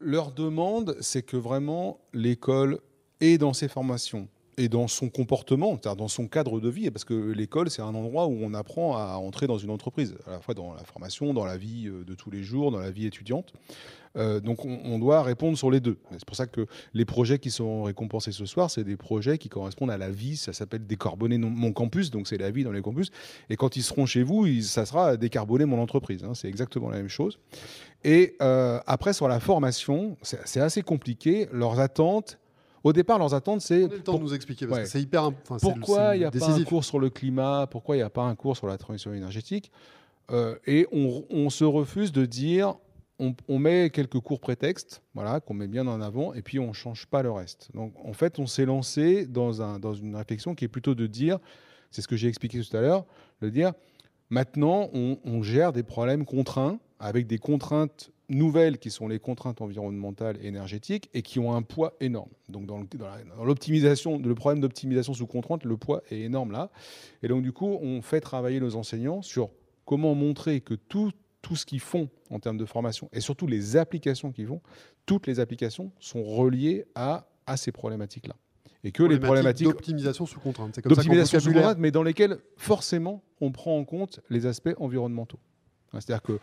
Leur demande, c'est que vraiment l'école est dans ses formations et dans son comportement, dans son cadre de vie, parce que l'école, c'est un endroit où on apprend à entrer dans une entreprise, à la fois dans la formation, dans la vie euh, de tous les jours, dans la vie étudiante. Euh, donc on, doit répondre sur les deux. C'est pour ça que les projets qui sont récompensés ce soir, c'est des projets qui correspondent à la vie. Ça s'appelle décarboner mon campus, donc c'est la vie dans les campus. Et quand ils seront chez vous, ça sera décarboner mon entreprise. Hein. c'est exactement la même chose. Et euh, après sur la formation, c'est assez compliqué. Leurs attentes au départ, leurs attentes, c'est. le temps de nous expliquer, parce que c'est hyper. pourquoi il n'y a pas un cours sur le climat? Pourquoi il n'y a pas un cours sur la transition énergétique? Euh, Et on, se refuse de dire on, met quelques cours prétextes, voilà, qu'on met bien en avant, et puis on ne change pas le reste. Donc en fait, on s'est lancé dans, un, dans une réflexion qui est plutôt de dire, c'est ce que j'ai expliqué tout à l'heure, de dire, maintenant, on, gère des problèmes contraints, avec des contraintes nouvelles qui sont les contraintes environnementales et énergétiques, et qui ont un poids énorme. Donc dans l'optimisation, le problème d'optimisation sous contrainte, le poids est énorme là. Et donc du coup, on fait travailler nos enseignants sur comment montrer que tout tout ce qu'ils font en termes de formation et surtout les applications qu'ils font, toutes les applications sont reliées à, à ces problématiques-là. Et que les problématiques d'optimisation sous contrainte, c'est comme ça sous contrainte, mais dans lesquelles forcément on prend en compte les aspects environnementaux. C'est-à-dire que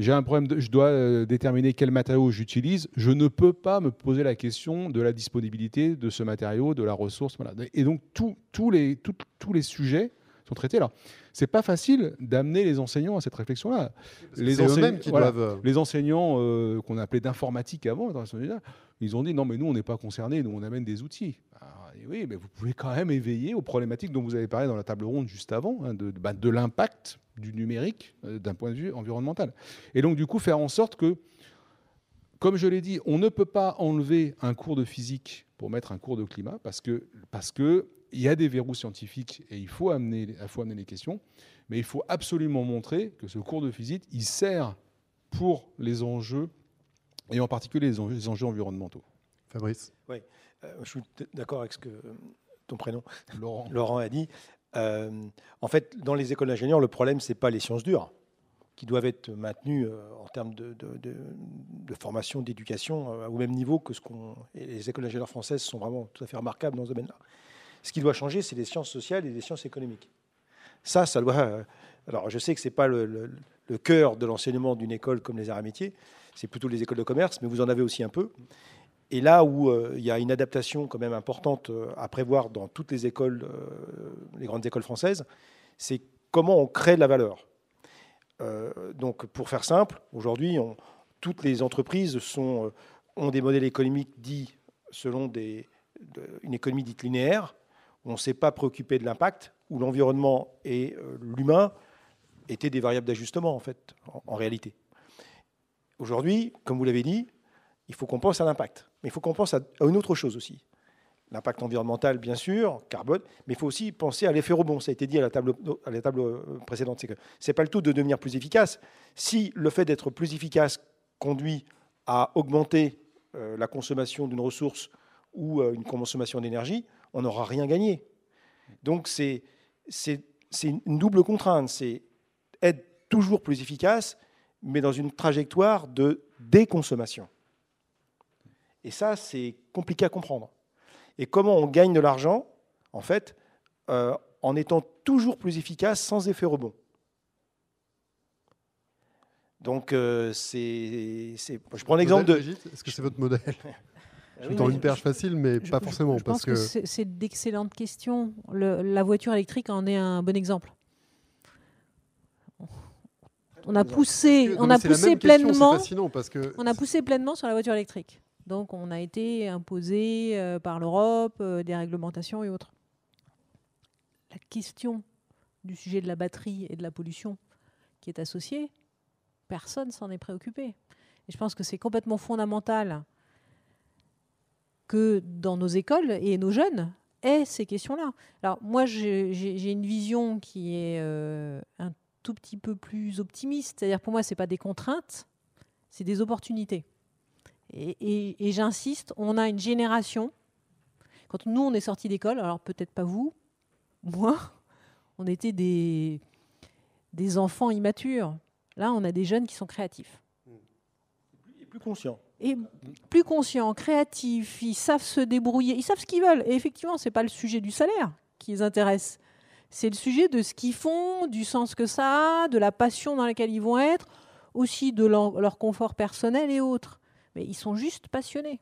j'ai un problème, de, je dois euh, déterminer quel matériau j'utilise, je ne peux pas me poser la question de la disponibilité de ce matériau, de la ressource. Voilà. Et donc tous les, tous les sujets sont traités. là c'est pas facile d'amener les enseignants à cette réflexion-là. Les, enseignants, qui doivent... Euh, les enseignants euh, qu'on appelait d'informatique avant, ils ont dit non, mais nous, on n'est pas concernés, nous, on amène des outils. Oui, mais vous pouvez quand même éveiller aux problématiques dont vous avez parlé dans la table ronde juste avant, hein, de, bah, de l'impact du numérique euh, d'un point de vue environnemental. Et donc, du coup, faire en sorte que, comme je l'ai dit, on ne peut pas enlever un cours de physique pour mettre un cours de climat parce que, il y a des verrous scientifiques et il faut amener, il faut amener les questions, mais il faut absolument montrer que ce cours de physique, il sert pour les enjeux, et en particulier les enjeux, environnementaux. Fabrice Oui, euh, je suis d'accord avec ce que ton prénom, Laurent, Laurent a dit. Euh, en fait, dans les écoles d'ingénieurs, le problème, ce n'est pas les sciences dures qui doivent être maintenues euh, en termes de, de formation, d'éducation, au même niveau que ce qu'on... Les écoles d'ingénieurs françaises sont vraiment tout à fait remarquables dans ce domaine-là. Ce qui doit changer, c'est les sciences sociales et les sciences économiques. Ça, ça doit. Euh, alors, je sais que ce n'est pas le, cœur de l'enseignement d'une école comme les arts et métiers, c'est plutôt les écoles de commerce, mais vous en avez aussi un peu. Et là où euh, il y a une adaptation quand même importante euh, à prévoir dans toutes les écoles, les grandes écoles françaises, c'est comment on crée de la valeur. donc, pour faire simple, aujourd'hui, toutes les entreprises ont des modèles économiques dits selon des, une économie dite linéaire, on ne s'est pas préoccupé de l'impact, où l'environnement et euh, l'humain étaient des variables d'ajustement, en fait, en, réalité. Aujourd'hui, comme vous l'avez dit, il faut qu'on pense à l'impact. Mais il faut qu'on pense à, une autre chose aussi. L'impact environnemental, bien sûr, carbone, mais il faut aussi penser à l'effet rebond. Ça a été dit à la table, euh, précédente. Ce n'est pas le tout de devenir plus efficace. Si le fait d'être plus efficace conduit à augmenter euh, la consommation d'une ressource ou une consommation d'énergie, on n'aura rien gagné. Donc c'est une double contrainte, c'est être toujours plus efficace, mais dans une trajectoire de déconsommation. Et ça, c'est compliqué à comprendre. Et comment on gagne de l'argent, en fait, euh, en étant toujours plus efficace sans effet rebond. Donc, euh, c'est, je prends l'exemple de. Est-ce que c'est votre modèle Je suis dans une perche facile, mais pas forcément. Je parce pense que, c'est d'excellentes questions. la voiture électrique en est un bon exemple. On a poussé, on a poussé pleinement. Parce que on a poussé pleinement sur la voiture électrique. Donc, on a été imposé euh, par l'Europe, euh, des réglementations et autres. La question du sujet de la batterie et de la pollution qui est associée, personne s'en est préoccupé. Et je pense que c'est complètement fondamental que dans nos écoles et nos jeunes aient ces questions-là. Alors moi, j'ai une vision qui est euh, un tout petit peu plus optimiste. C'est-à-dire pour moi, ce n'est pas des contraintes, c'est des opportunités. Et, j'insiste, on a une génération, quand nous, on est sortis d'école, alors peut-être pas vous, moi, on était des, des enfants immatures. Là, on a des jeunes qui sont créatifs. Et plus conscients et plus conscients, créatifs, ils savent se débrouiller, ils savent ce qu'ils veulent. Et effectivement, ce n'est pas le sujet du salaire qui les intéresse. C'est le sujet de ce qu'ils font, du sens que ça a, de la passion dans laquelle ils vont être, aussi de leur, confort personnel et autres. Mais ils sont juste passionnés.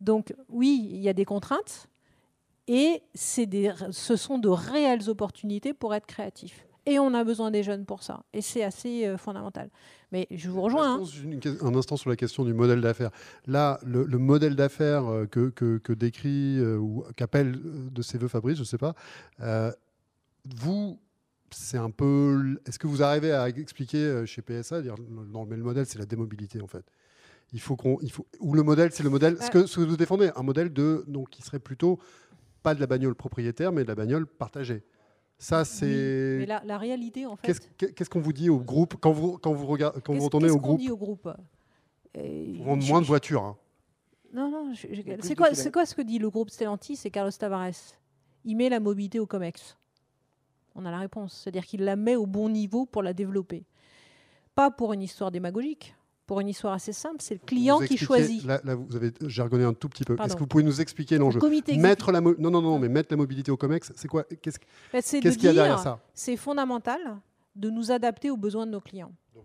Donc oui, il y a des contraintes et des, ce sont de réelles opportunités pour être créatifs. Et on a besoin des jeunes pour ça. Et c'est assez euh, fondamental. Mais je vous rejoins. Hein. Un instant sur la question du modèle d'affaires. Là, le, modèle d'affaires euh, que, que, décrit euh, ou qu'appelle de ses voeux Fabrice, je ne sais pas, vous, c'est un peu. Est-ce que vous arrivez à expliquer chez PSA, dire, mais le modèle, c'est la démobilité en fait? Il faut qu'on, il faut, ou le modèle, c'est le modèle. Ce que, ce que vous défendez, un modèle de, donc, qui serait plutôt pas de la bagnole propriétaire, mais de la bagnole partagée. Ça, c'est. Mais la, la réalité, en fait. Qu'est-ce qu'est-ce qu'on vous dit au groupe quand vous quand vous regardez quand vous qu'est-ce- retournez au qu'on groupe? dit au groupe? Euh, On vend moins de voitures. hein. Non, non. je- je- plus C'est quoi, c'est quoi ce que dit le groupe Stellantis C'est Carlos Tavares? Il met la mobilité au COMEX. On a la réponse. C'est-à-dire qu'il la met au bon niveau pour la développer. Pas pour une histoire démagogique, pour une histoire assez simple. C'est le client qui choisit. Là, là, vous avez jargonné un tout petit peu. Est-ce que vous pouvez nous expliquer Le l'enjeu comité Mettre la non non non mais mettre la mobilité au Comex, c'est quoi Qu'est-ce Ben, qu'est-ce qu'il y a derrière ça c'est fondamental de nous adapter aux besoins de nos clients. Ce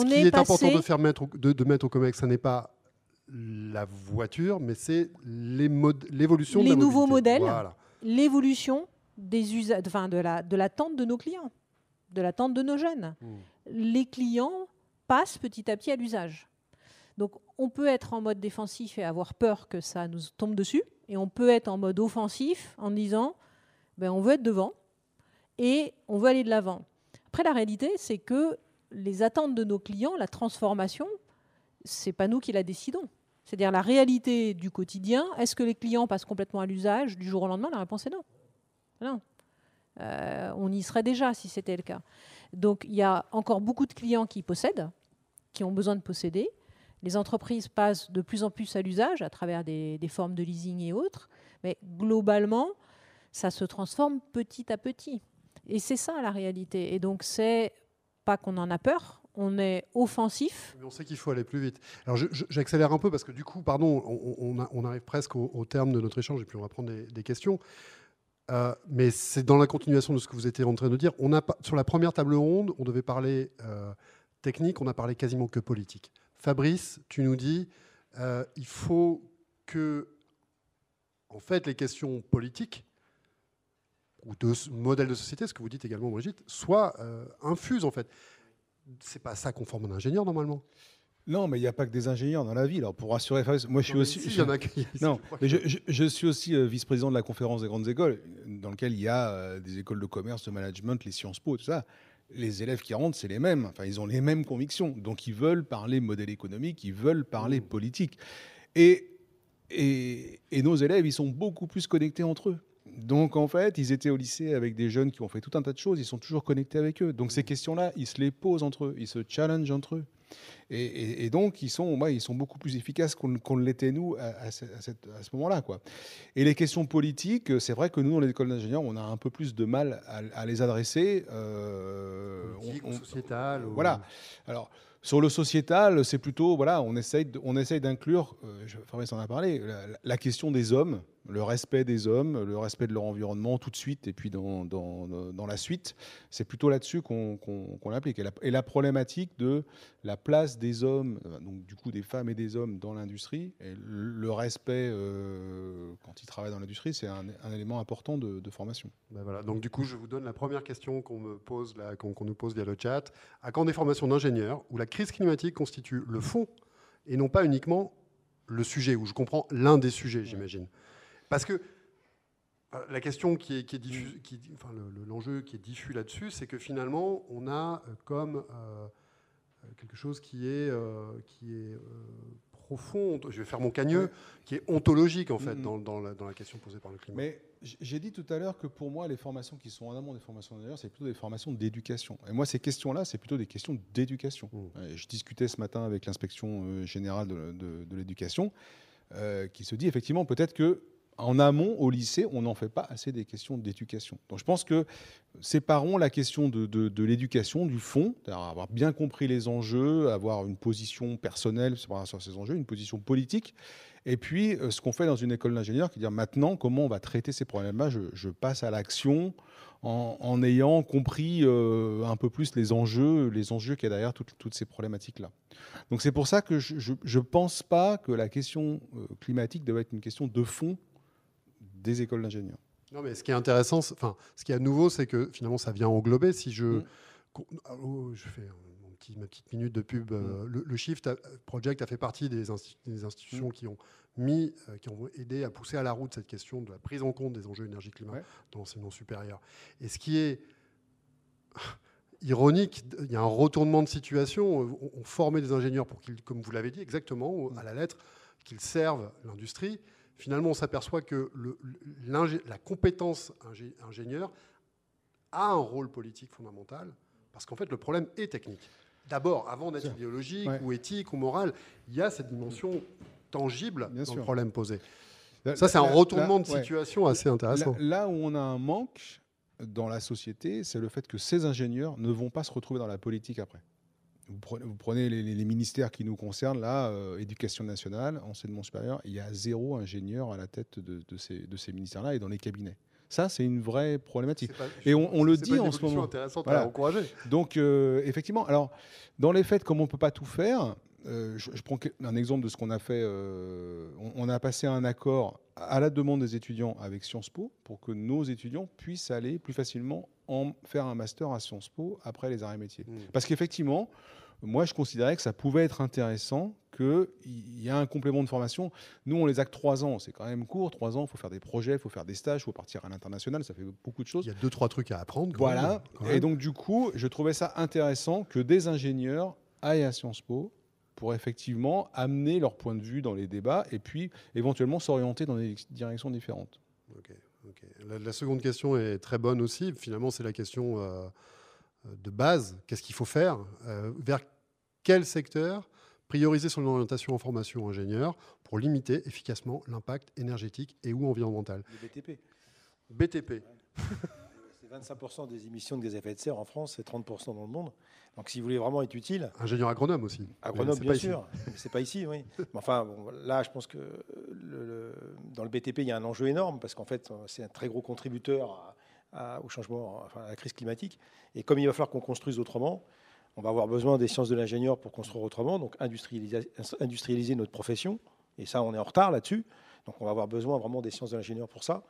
On qui est est important de faire mettre au- de, de mettre au Comex, ça n'est pas la voiture, mais c'est les mod- l'évolution de Les la nouveaux mobilité. modèles. Voilà. L'évolution des usa- enfin, de la de l'attente de nos clients, de l'attente de nos jeunes. Mm. Les clients passent petit à petit à l'usage. Donc on peut être en mode défensif et avoir peur que ça nous tombe dessus, et on peut être en mode offensif en disant ben, on veut être devant et on veut aller de l'avant. Après la réalité, c'est que les attentes de nos clients, la transformation, c'est pas nous qui la décidons. C'est-à-dire la réalité du quotidien. Est-ce que les clients passent complètement à l'usage du jour au lendemain? La réponse est non. Non. Euh, on y serait déjà si c'était le cas. Donc il y a encore beaucoup de clients qui possèdent, qui ont besoin de posséder. Les entreprises passent de plus en plus à l'usage à travers des, formes de leasing et autres. Mais globalement, ça se transforme petit à petit. Et c'est ça la réalité. Et donc c'est pas qu'on en a peur, on est offensif. Mais on sait qu'il faut aller plus vite. Alors j'accélère un peu parce que du coup, pardon, on, arrive presque au, terme de notre échange et puis on va prendre des, questions. Euh, mais c'est dans la continuation de ce que vous étiez en train de dire. On a sur la première table ronde, on devait parler euh, technique, on a parlé quasiment que politique. Fabrice, tu nous dis, euh, il faut que, en fait, les questions politiques ou de ce modèle de société, ce que vous dites également, Brigitte, soient euh, infuses en fait. C'est pas ça qu'on forme un ingénieur normalement. Non, mais il n'y a pas que des ingénieurs dans la vie. Alors, pour rassurer Fabrice, moi, je suis Non, aussi. si, en a Non, mais je, je- je suis aussi euh, vice-président de la conférence des grandes écoles, dans lequel il y a des écoles de commerce, de management, les Sciences Po, tout ça. Les élèves qui rentrent, c'est les mêmes. Enfin, ils ont les mêmes convictions. Donc, ils veulent parler modèle économique, ils veulent parler politique. Et, et, et nos élèves, ils sont beaucoup plus connectés entre eux. Donc, en fait, ils étaient au lycée avec des jeunes qui ont fait tout un tas de choses, ils sont toujours connectés avec eux. Donc, ces questions-là, ils se les posent entre eux, ils se challengent entre eux. Et, et- et donc, ils sont, ils sont beaucoup plus efficaces qu'on qu'on l'était, nous, à, à ce, à cette- à ce moment-là. Et les questions politiques, c'est vrai que nous, dans les écoles d'ingénieurs, on a un peu plus de mal à, à les adresser. euh, on- on- sociétale. ou- voilà. Alors, sur le sociétal, c'est plutôt, voilà, on essaye, on essaye d'inclure, euh, Fabrice en a parlé, la, la question des hommes, le respect des hommes, le respect de leur environnement tout de suite et puis dans, dans, dans la suite. C'est plutôt là-dessus qu'on l'applique. Et la, et la problématique de la place des hommes, euh, donc du coup des femmes et des hommes dans l'industrie, le respect euh, quand ils travaillent dans l'industrie, c'est un, un élément important de, de formation. Ben voilà. Donc du coup, je vous donne la première question qu'on me pose, là, qu'on qu'on nous pose via le chat. À quand des formations d'ingénieurs où la crise climatique constitue le fond et non pas uniquement le sujet, où je comprends l'un des sujets, j'imagine? Parce que euh, la question qui est, qui est diffuse, qui, enfin le- le- l'enjeu qui est diffus là-dessus, c'est que finalement, on a euh, comme euh, quelque chose qui est, euh, qui est euh, profond, je vais faire mon cagneux, qui est ontologique en fait dans, dans la, dans la question posée par le climat. Mais j'ai dit tout à l'heure que pour moi, les formations qui sont en amont des formations d'ailleurs, c'est plutôt des formations d'éducation. Et moi, ces questions-là, c'est plutôt des questions d'éducation. Mmh. Euh, Je discutais ce matin avec l'inspection générale de, de- de l'éducation, qui se dit effectivement peut-être que en amont, au lycée, on n'en fait pas assez des questions d'éducation. Donc je pense que séparons la question de, de- l'éducation du fond, c'est-à-dire avoir bien compris les enjeux, avoir une position personnelle sur, ces enjeux, une position politique, et puis euh, ce qu'on fait dans une école d'ingénieur, qui est dire maintenant comment on va traiter ces problèmes-là, je, passe à l'action en, en ayant compris euh, un peu plus les enjeux, les enjeux qu'il y a derrière toutes, toutes ces problématiques-là. Donc c'est pour ça que je ne pense pas que la question euh, climatique doit être une question de fond des écoles d'ingénieurs. Non, mais ce qui est intéressant, enfin, ce qui est nouveau, c'est que finalement, ça vient englober. Si je, Mm. ah, oh, je fais euh, mon petit- ma petite minute de pub, euh, Mm. le, le Shift a- Project a fait partie des, insti- des institutions qui ont mis, euh, qui ont aidé à pousser à la route cette question de la prise en compte des enjeux énergie-climat Ouais. dans l'enseignement supérieur. Et ce qui est ironique. Il y a un retournement de situation. On, on formait des ingénieurs pour qu'ils, comme vous l'avez dit exactement, à la lettre, qu'ils servent l'industrie. Finalement, on s'aperçoit que le, la compétence ingénieur a un rôle politique fondamental, parce qu'en fait, le problème est technique. D'abord, avant d'être idéologique ou éthique ou moral, il y a cette dimension tangible dans le problème posé. Ça, c'est un retournement de situation assez intéressant. Là, où on a un manque dans la société, c'est le fait que ces ingénieurs ne vont pas se retrouver dans la politique après. Vous prenez, les, ministères qui nous concernent, là, euh, éducation nationale, enseignement supérieur, il y a zéro ingénieur à la tête de, ces, de ces ministères-là et dans les cabinets. Ça, c'est une vraie problématique. et on, le dit en ce moment. intéressante à encourager. Donc, euh, effectivement, alors, dans les faits, comme on ne peut pas tout faire, euh, je, prends un exemple de ce qu'on a fait. Euh, on, a passé un accord à la demande des étudiants avec Sciences Po pour que nos étudiants puissent aller plus facilement en faire un master à Sciences Po après les arrêts métiers. Mmh. Parce qu'effectivement, moi, je considérais que ça pouvait être intéressant qu'il y a un complément de formation. Nous, on les acte trois ans, c'est quand même court. Trois ans, il faut faire des projets, il faut faire des stages, il faut partir à l'international, ça fait beaucoup de choses. Il y a deux, trois trucs à apprendre. Voilà. Et donc, du coup, je trouvais ça intéressant que des ingénieurs aillent à Sciences Po pour effectivement amener leur point de vue dans les débats et puis éventuellement s'orienter dans des directions différentes. La, seconde question est très bonne aussi. Finalement, c'est la question euh, de base. Qu'est-ce qu'il faut faire euh, Vers quel secteur prioriser son orientation en formation ingénieur pour limiter efficacement l'impact énergétique et ou environnemental? Le BTP. BTP. 25% des émissions de gaz à effet de serre en France, c'est 30% dans le monde. Donc, si vous voulez vraiment être utile. Ingénieur agronome aussi. Agronome, bien sûr. Mais c'est pas ici, oui. Mais enfin, là, je pense que dans le BTP, il y a un enjeu énorme parce qu'en fait, c'est un très gros contributeur au changement, enfin, à la crise climatique. Et comme il va falloir qu'on construise autrement, on va avoir besoin des sciences de l'ingénieur pour construire autrement, donc industrialiser, industrialiser notre profession. Et ça, on est en retard là-dessus. Donc, on va avoir besoin vraiment des sciences de l'ingénieur pour ça.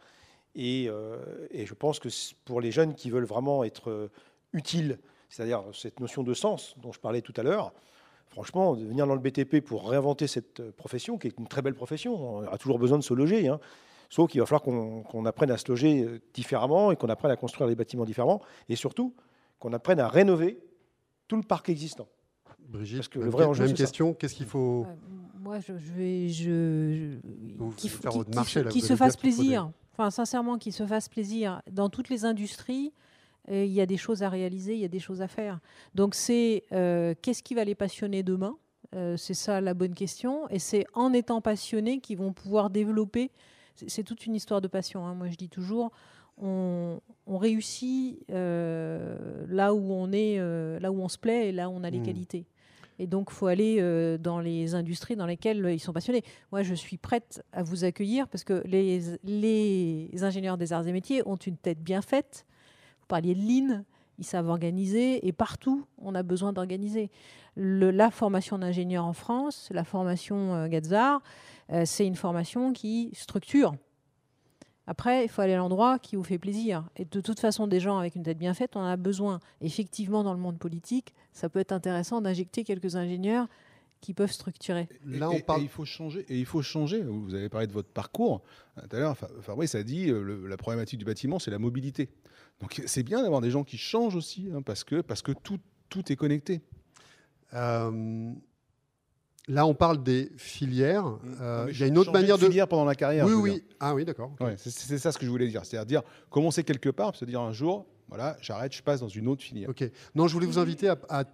Euh, et, je pense que pour les jeunes qui veulent vraiment être euh, utiles, c'est-à-dire cette notion de sens dont je parlais tout à l'heure, franchement, venir dans le BTP pour réinventer cette euh, profession, qui est une très belle profession, on a toujours besoin de se loger, hein. sauf qu'il va falloir qu'on apprenne à se loger différemment et qu'on apprenne à construire les bâtiments différemment, et surtout qu'on apprenne à rénover tout le parc existant. Brigitte, Parce que le vrai enjeu, même question, qu'est-ce qu'il faut Moi, je, vais... Je, qu'il se fasse plaisir. Enfin, sincèrement, qu'ils se fassent plaisir. Dans toutes les industries, euh, il y a des choses à réaliser, il y a des choses à faire. Donc, c'est euh, qu'est-ce qui va les passionner demain? Euh, C'est ça la bonne question. Et c'est en étant passionnés qu'ils vont pouvoir développer. C'est toute une histoire de passion. Hein. Moi, je dis toujours, on, réussit là où on est, là où on se plaît et là où on a les mmh. qualités. Et donc, faut aller euh, dans les industries dans lesquelles ils sont passionnés. Moi, je suis prête à vous accueillir parce que les, les ingénieurs des arts et métiers ont une tête bien faite. Vous parliez de Lean, ils savent organiser et partout, on a besoin d'organiser. La formation d'ingénieur en France, la formation euh, Gazar, euh, c'est une formation qui structure après, il faut aller à l'endroit qui vous fait plaisir. Et de toute façon, des gens avec une tête bien faite, on en a besoin. Effectivement, dans le monde politique, ça peut être intéressant d'injecter quelques ingénieurs qui peuvent structurer. Là, on parle... il faut changer. Et il faut changer. Vous avez parlé de votre parcours. Tout à l'heure, Fabrice a dit euh, la problématique du bâtiment, c'est la mobilité. Donc, c'est bien d'avoir des gens qui changent aussi, hein, parce que, parce que tout, tout est connecté. Euh, Là, on parle des filières. Mmh. Euh, il y a une autre manière de. Filière pendant la carrière. Oui, oui. Ah oui, d'accord. c'est ça ce que je voulais dire. C'est-à-dire dire, commencer quelque part, se dire un jour, voilà, j'arrête, je passe dans une autre filière. Ok. Non, je voulais vous inviter à.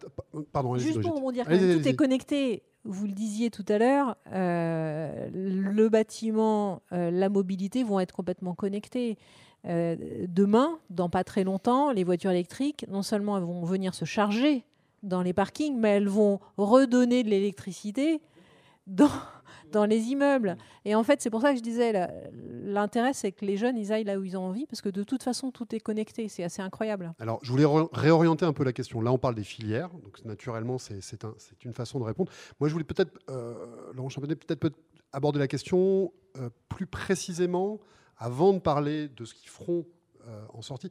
Pardon, Juste pour dire que tout est connecté. Vous le disiez tout à l'heure, euh, le bâtiment, euh, la mobilité vont être complètement connectés. demain, dans pas très longtemps, les voitures électriques, non seulement elles vont venir se charger dans les parkings, mais elles vont redonner de l'électricité dans, dans les immeubles. Et en fait, c'est pour ça que je disais, l'intérêt, c'est que les jeunes, ils aillent là où ils ont envie, parce que de toute façon, tout est connecté. C'est assez incroyable. Alors, je voulais réorienter un peu la question. Là, on parle des filières, donc naturellement, c'est un, une façon de répondre. Moi, je voulais peut-être, euh, Laurent Champagnet, peut-être peut aborder la question euh, plus précisément, avant de parler de ce qu'ils feront euh, en sortie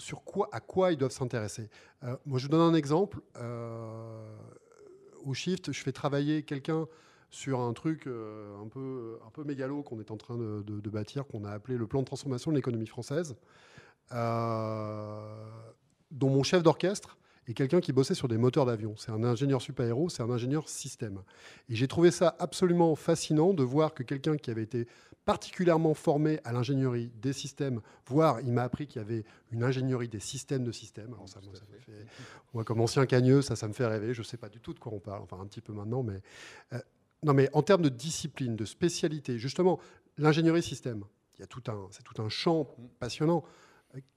sur quoi, à quoi ils doivent s'intéresser. Euh, moi, je donne un exemple. Euh, au Shift, je fais travailler quelqu'un sur un truc euh, un, peu, un peu mégalo qu'on est en train de, bâtir, qu'on a appelé le plan de transformation de l'économie française. dont mon chef d'orchestre est quelqu'un qui bossait sur des moteurs d'avion. C'est un ingénieur super-héros, c'est un ingénieur système. Et j'ai trouvé ça absolument fascinant de voir que quelqu'un qui avait été particulièrement formé à l'ingénierie des systèmes, voire il m'a appris qu'il y avait une ingénierie des systèmes de systèmes. Alors ça, moi, ça fait, moi, comme ancien cagneux, ça, ça me fait rêver. Je ne sais pas du tout de quoi on parle, enfin un petit peu maintenant, mais euh, non, mais en termes de discipline, de spécialité, justement, l'ingénierie système, il y a tout un, c'est tout un champ passionnant.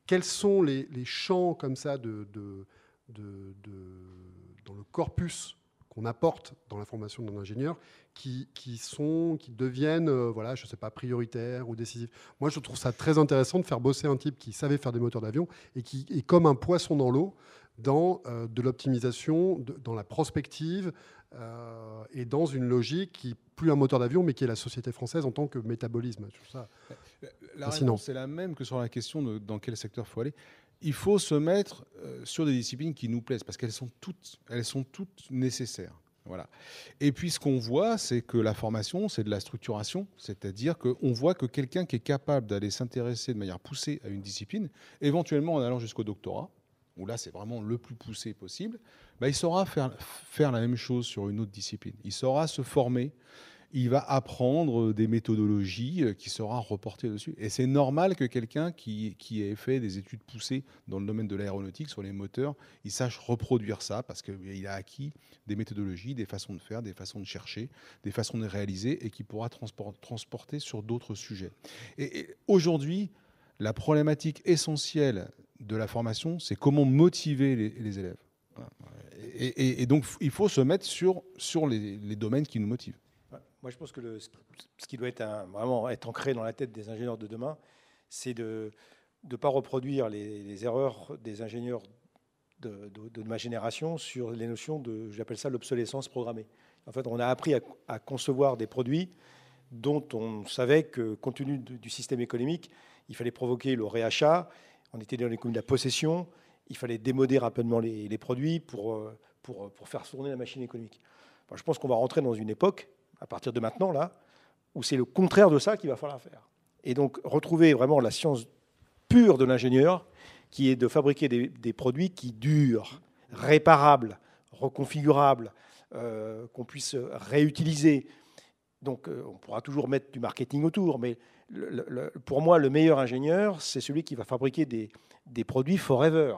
Quels sont les, champs comme ça de, de, de, dans le corpus qu'on apporte dans la formation d'un ingénieur qui, qui, sont, qui deviennent, euh, voilà, je sais pas, prioritaires ou décisifs. Moi, je trouve ça très intéressant de faire bosser un type qui savait faire des moteurs d'avion et qui est comme un poisson dans l'eau dans euh, de l'optimisation, dans la prospective euh, et dans une logique qui plus un moteur d'avion, mais qui est la société française en tant que métabolisme. Ça la réponse c'est la même que sur la question de dans quel secteur il faut aller. Il faut se mettre sur des disciplines qui nous plaisent parce qu'elles sont toutes, elles sont toutes nécessaires. Voilà. Et puis ce qu'on voit, c'est que la formation, c'est de la structuration, c'est-à-dire qu'on voit que quelqu'un qui est capable d'aller s'intéresser de manière poussée à une discipline, éventuellement en allant jusqu'au doctorat, où là c'est vraiment le plus poussé possible, bah, il saura faire, faire la même chose sur une autre discipline. Il saura se former il va apprendre des méthodologies euh, qui sera reportées dessus. Et c'est normal que quelqu'un qui, qui ait fait des études poussées dans le domaine de l'aéronautique sur les moteurs, il sache reproduire ça parce qu'il a acquis des méthodologies, des façons de faire, des façons de chercher, des façons de réaliser et qui pourra transporter sur d'autres sujets. Et, aujourd'hui, la problématique essentielle de la formation, c'est comment motiver les, élèves. Et, donc, il faut se mettre sur, sur les domaines qui nous motivent. Moi, je pense que ce qui doit vraiment être ancré dans la tête des ingénieurs de demain, c'est de ne pas reproduire les, erreurs des ingénieurs de, ma génération sur les notions de, j'appelle ça l'obsolescence programmée. En fait, on a appris à, concevoir des produits dont on savait que, compte tenu du système économique, il fallait provoquer le réachat. On était dans l'économie de la possession. Il fallait démoder rapidement les, produits euh, pour, pour, faire tourner la machine économique. je pense qu'on va rentrer dans une époque à partir de maintenant, là, où c'est le contraire de ça qu'il va falloir faire. Et donc retrouver vraiment la science pure de l'ingénieur, qui est de fabriquer des, produits qui durent, réparables, reconfigurables, euh, qu'on puisse réutiliser. Donc euh, on pourra toujours mettre du marketing autour, mais pour moi, le meilleur ingénieur, c'est celui qui va fabriquer des, des produits forever.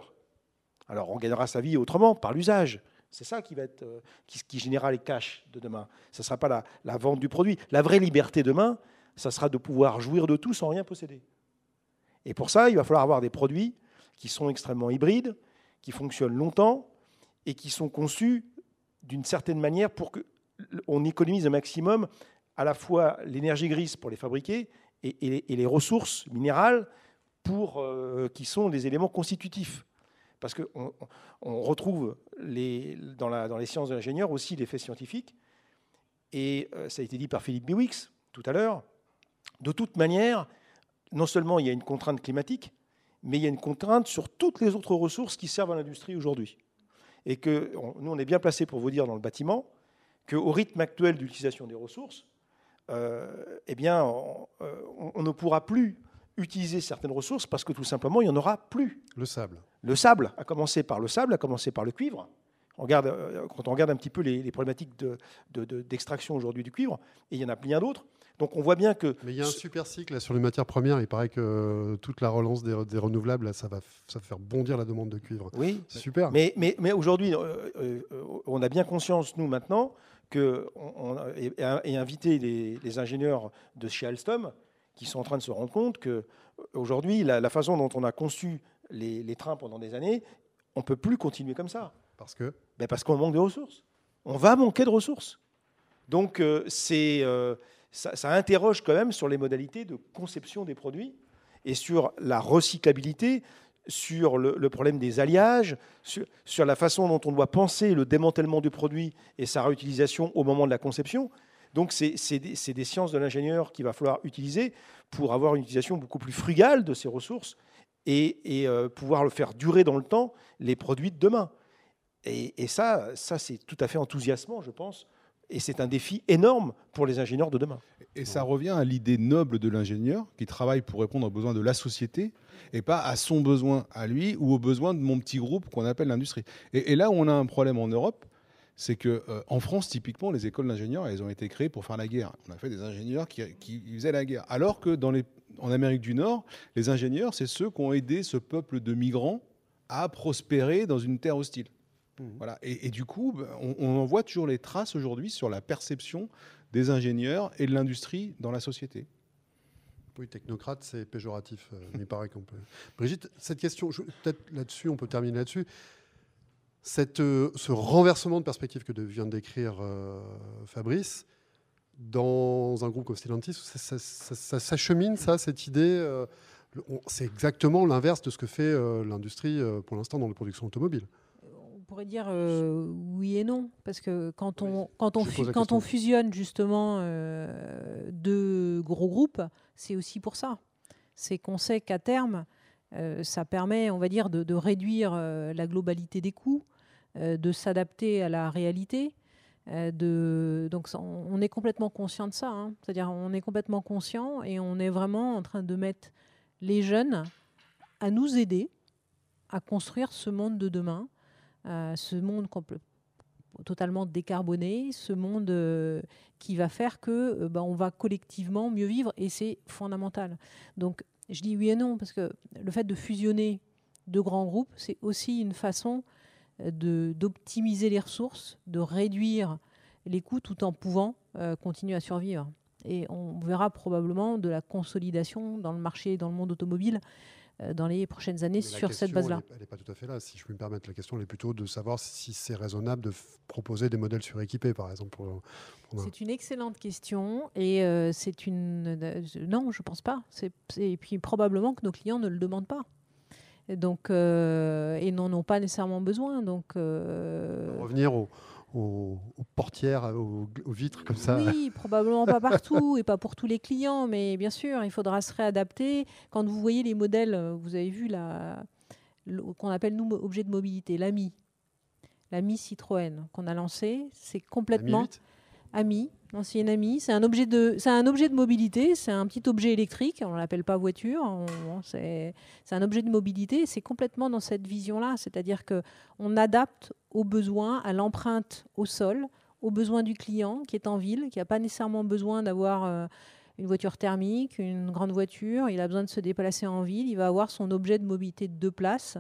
Alors on gagnera sa vie autrement, par l'usage. C'est ça qui va être, euh, qui, générera les cash de demain. Ce ne sera pas la, vente du produit. La vraie liberté demain, ça sera de pouvoir jouir de tout sans rien posséder. Et pour ça, il va falloir avoir des produits qui sont extrêmement hybrides, qui fonctionnent longtemps et qui sont conçus d'une certaine manière pour qu'on économise un maximum à la fois l'énergie grise pour les fabriquer et, les ressources minérales euh, qui sont les éléments constitutifs. Parce qu'on on retrouve les, dans, les sciences de l'ingénieur aussi l'effet scientifique. Et euh, ça a été dit par Philippe Biwix tout à l'heure. De toute manière, non seulement il y a une contrainte climatique, mais il y a une contrainte sur toutes les autres ressources qui servent à l'industrie aujourd'hui. Et que nous, on est bien placé pour vous dire dans le bâtiment qu'au rythme actuel d'utilisation des ressources, euh, eh bien, euh, on, ne pourra plus utiliser certaines ressources parce que tout simplement, il n'y en aura plus. Le sable. Le sable, a commencé par le sable, a commencé par le cuivre. On regarde, euh, quand on regarde un petit peu les, problématiques d'extraction de, aujourd'hui du cuivre, et il y en a bien d'autres. Donc on voit bien que... Mais il y a un super cycle sur les matières premières. Il paraît que toute la relance des, renouvelables, ça, va, ça faire bondir la demande de cuivre. Oui. C'est super. Mais, mais, mais aujourd'hui, euh, euh, on a bien conscience, nous, maintenant, que on, et, inviter les, les, ingénieurs de chez Alstom qui sont en train de se rendre compte qu'aujourd'hui, la, la façon dont on a conçu les, trains pendant des années, on ne peut plus continuer comme ça. Parce que? Ben Parce qu'on manque de ressources. On va manquer de ressources. Donc euh, c'est, euh, ça, interroge quand même sur les modalités de conception des produits et sur la recyclabilité, sur le, problème des alliages, sur, sur, la façon dont on doit penser le démantèlement du produit et sa réutilisation au moment de la conception. Donc c'est des, sciences de l'ingénieur qu'il va falloir utiliser pour avoir une utilisation beaucoup plus frugale de ces ressources et, euh, pouvoir le faire durer dans le temps les produits de demain. Et, ça, ça c'est tout à fait enthousiasmant, je pense, Et c'est un défi énorme pour les ingénieurs de demain. Et ça revient à l'idée noble de l'ingénieur qui travaille pour répondre aux besoins de la société et pas à son besoin à lui ou aux besoins de mon petit groupe qu'on appelle l'industrie. Et, là où on a un problème en Europe, c'est que euh, en France, typiquement, les écoles d'ingénieurs, elles ont été créées pour faire la guerre. On a fait des ingénieurs qui, qui faisaient la guerre. Alors que dans les, en Amérique du Nord, les ingénieurs, c'est ceux qui ont aidé ce peuple de migrants à prospérer dans une terre hostile. Mmh. Voilà. Et, du coup, ben, on, en voit toujours les traces aujourd'hui sur la perception des ingénieurs et de l'industrie dans la société. Oui, technocrate, c'est péjoratif, euh, mais pareil qu'on peut. Brigitte, cette question, peut-être là-dessus, on peut terminer là-dessus. Cette, euh, ce renversement de perspective que vient de décrire euh, Fabrice, dans un groupe comme Stellantis, ça, s'achemine, ça, cette idée C'est exactement l'inverse de ce que fait l'industrie pour l'instant dans la production automobile on pourrait dire euh, oui et non, parce que quand on, quand on, quand on fusionne justement euh, deux gros groupes, c'est aussi pour ça. C'est qu'on sait qu'à terme, euh, ça permet, on va dire, de, réduire la globalité des coûts, de s'adapter à la réalité. de, donc on est complètement conscient de ça, hein. c'est-à-dire on est complètement conscient et on est vraiment en train de mettre les jeunes à nous aider à construire ce monde de demain ce monde totalement décarboné, ce monde euh, qui va faire que euh, bah, on va collectivement mieux vivre et c'est fondamental. Donc je dis oui et non parce que le fait de fusionner deux grands groupes, c'est aussi une façon euh, d'optimiser les ressources, de réduire les coûts tout en pouvant continuer à survivre. Et on verra probablement de la consolidation dans le marché, dans le monde automobile, euh, dans les prochaines années sur cette base-là. Elle n'est pas tout à fait là. Si je peux me permettre, la question est plutôt de savoir si c'est raisonnable de proposer des modèles suréquipés, par exemple. C'est une excellente question et euh, c'est une euh, non, je pense pas. Et puis probablement que nos clients ne le demandent pas. Et donc et n'en ont pas nécessairement besoin. Donc revenir au aux, portières, aux, vitres comme ça Oui, probablement pas partout et pas pour tous les clients, mais bien sûr, il faudra se réadapter. Quand vous voyez les modèles, vous avez vu la, qu'on appelle nous objet de mobilité, l'AMI, l'AMI Citroën qu'on a lancé, c'est complètement AMI, C'est un objet de, c'est un objet de mobilité. C'est un petit objet électrique. On l'appelle pas voiture. c'est, un objet de mobilité. C'est complètement dans cette vision-là, c'est-à-dire que on adapte aux besoins, à l'empreinte au sol, aux besoins du client qui est en ville, qui n'a pas nécessairement besoin d'avoir euh, une voiture thermique, une grande voiture. Il a besoin de se déplacer en ville. Il va avoir son objet de mobilité de deux places,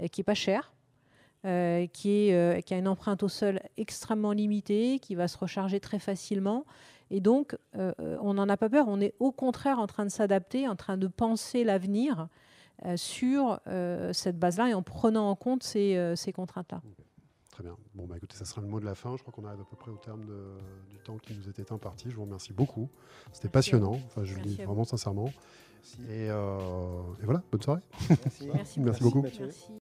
euh, qui est pas cher euh, qui, est, euh, qui a une empreinte au sol extrêmement limitée, qui va se recharger très facilement. Et donc, euh, on n'en a pas peur, on est au contraire en train de s'adapter, en train de penser l'avenir sur cette base-là et en prenant en compte ces, ces contraintes-là. Très bien. Bon, bah, écoutez, ça sera le mot de la fin. Je crois qu'on arrive à peu près au terme du temps qui nous était imparti. Je vous remercie beaucoup. C'était passionnant. Enfin, je le dis vraiment sincèrement. Et, et, voilà, bonne soirée. Merci, Merci beaucoup.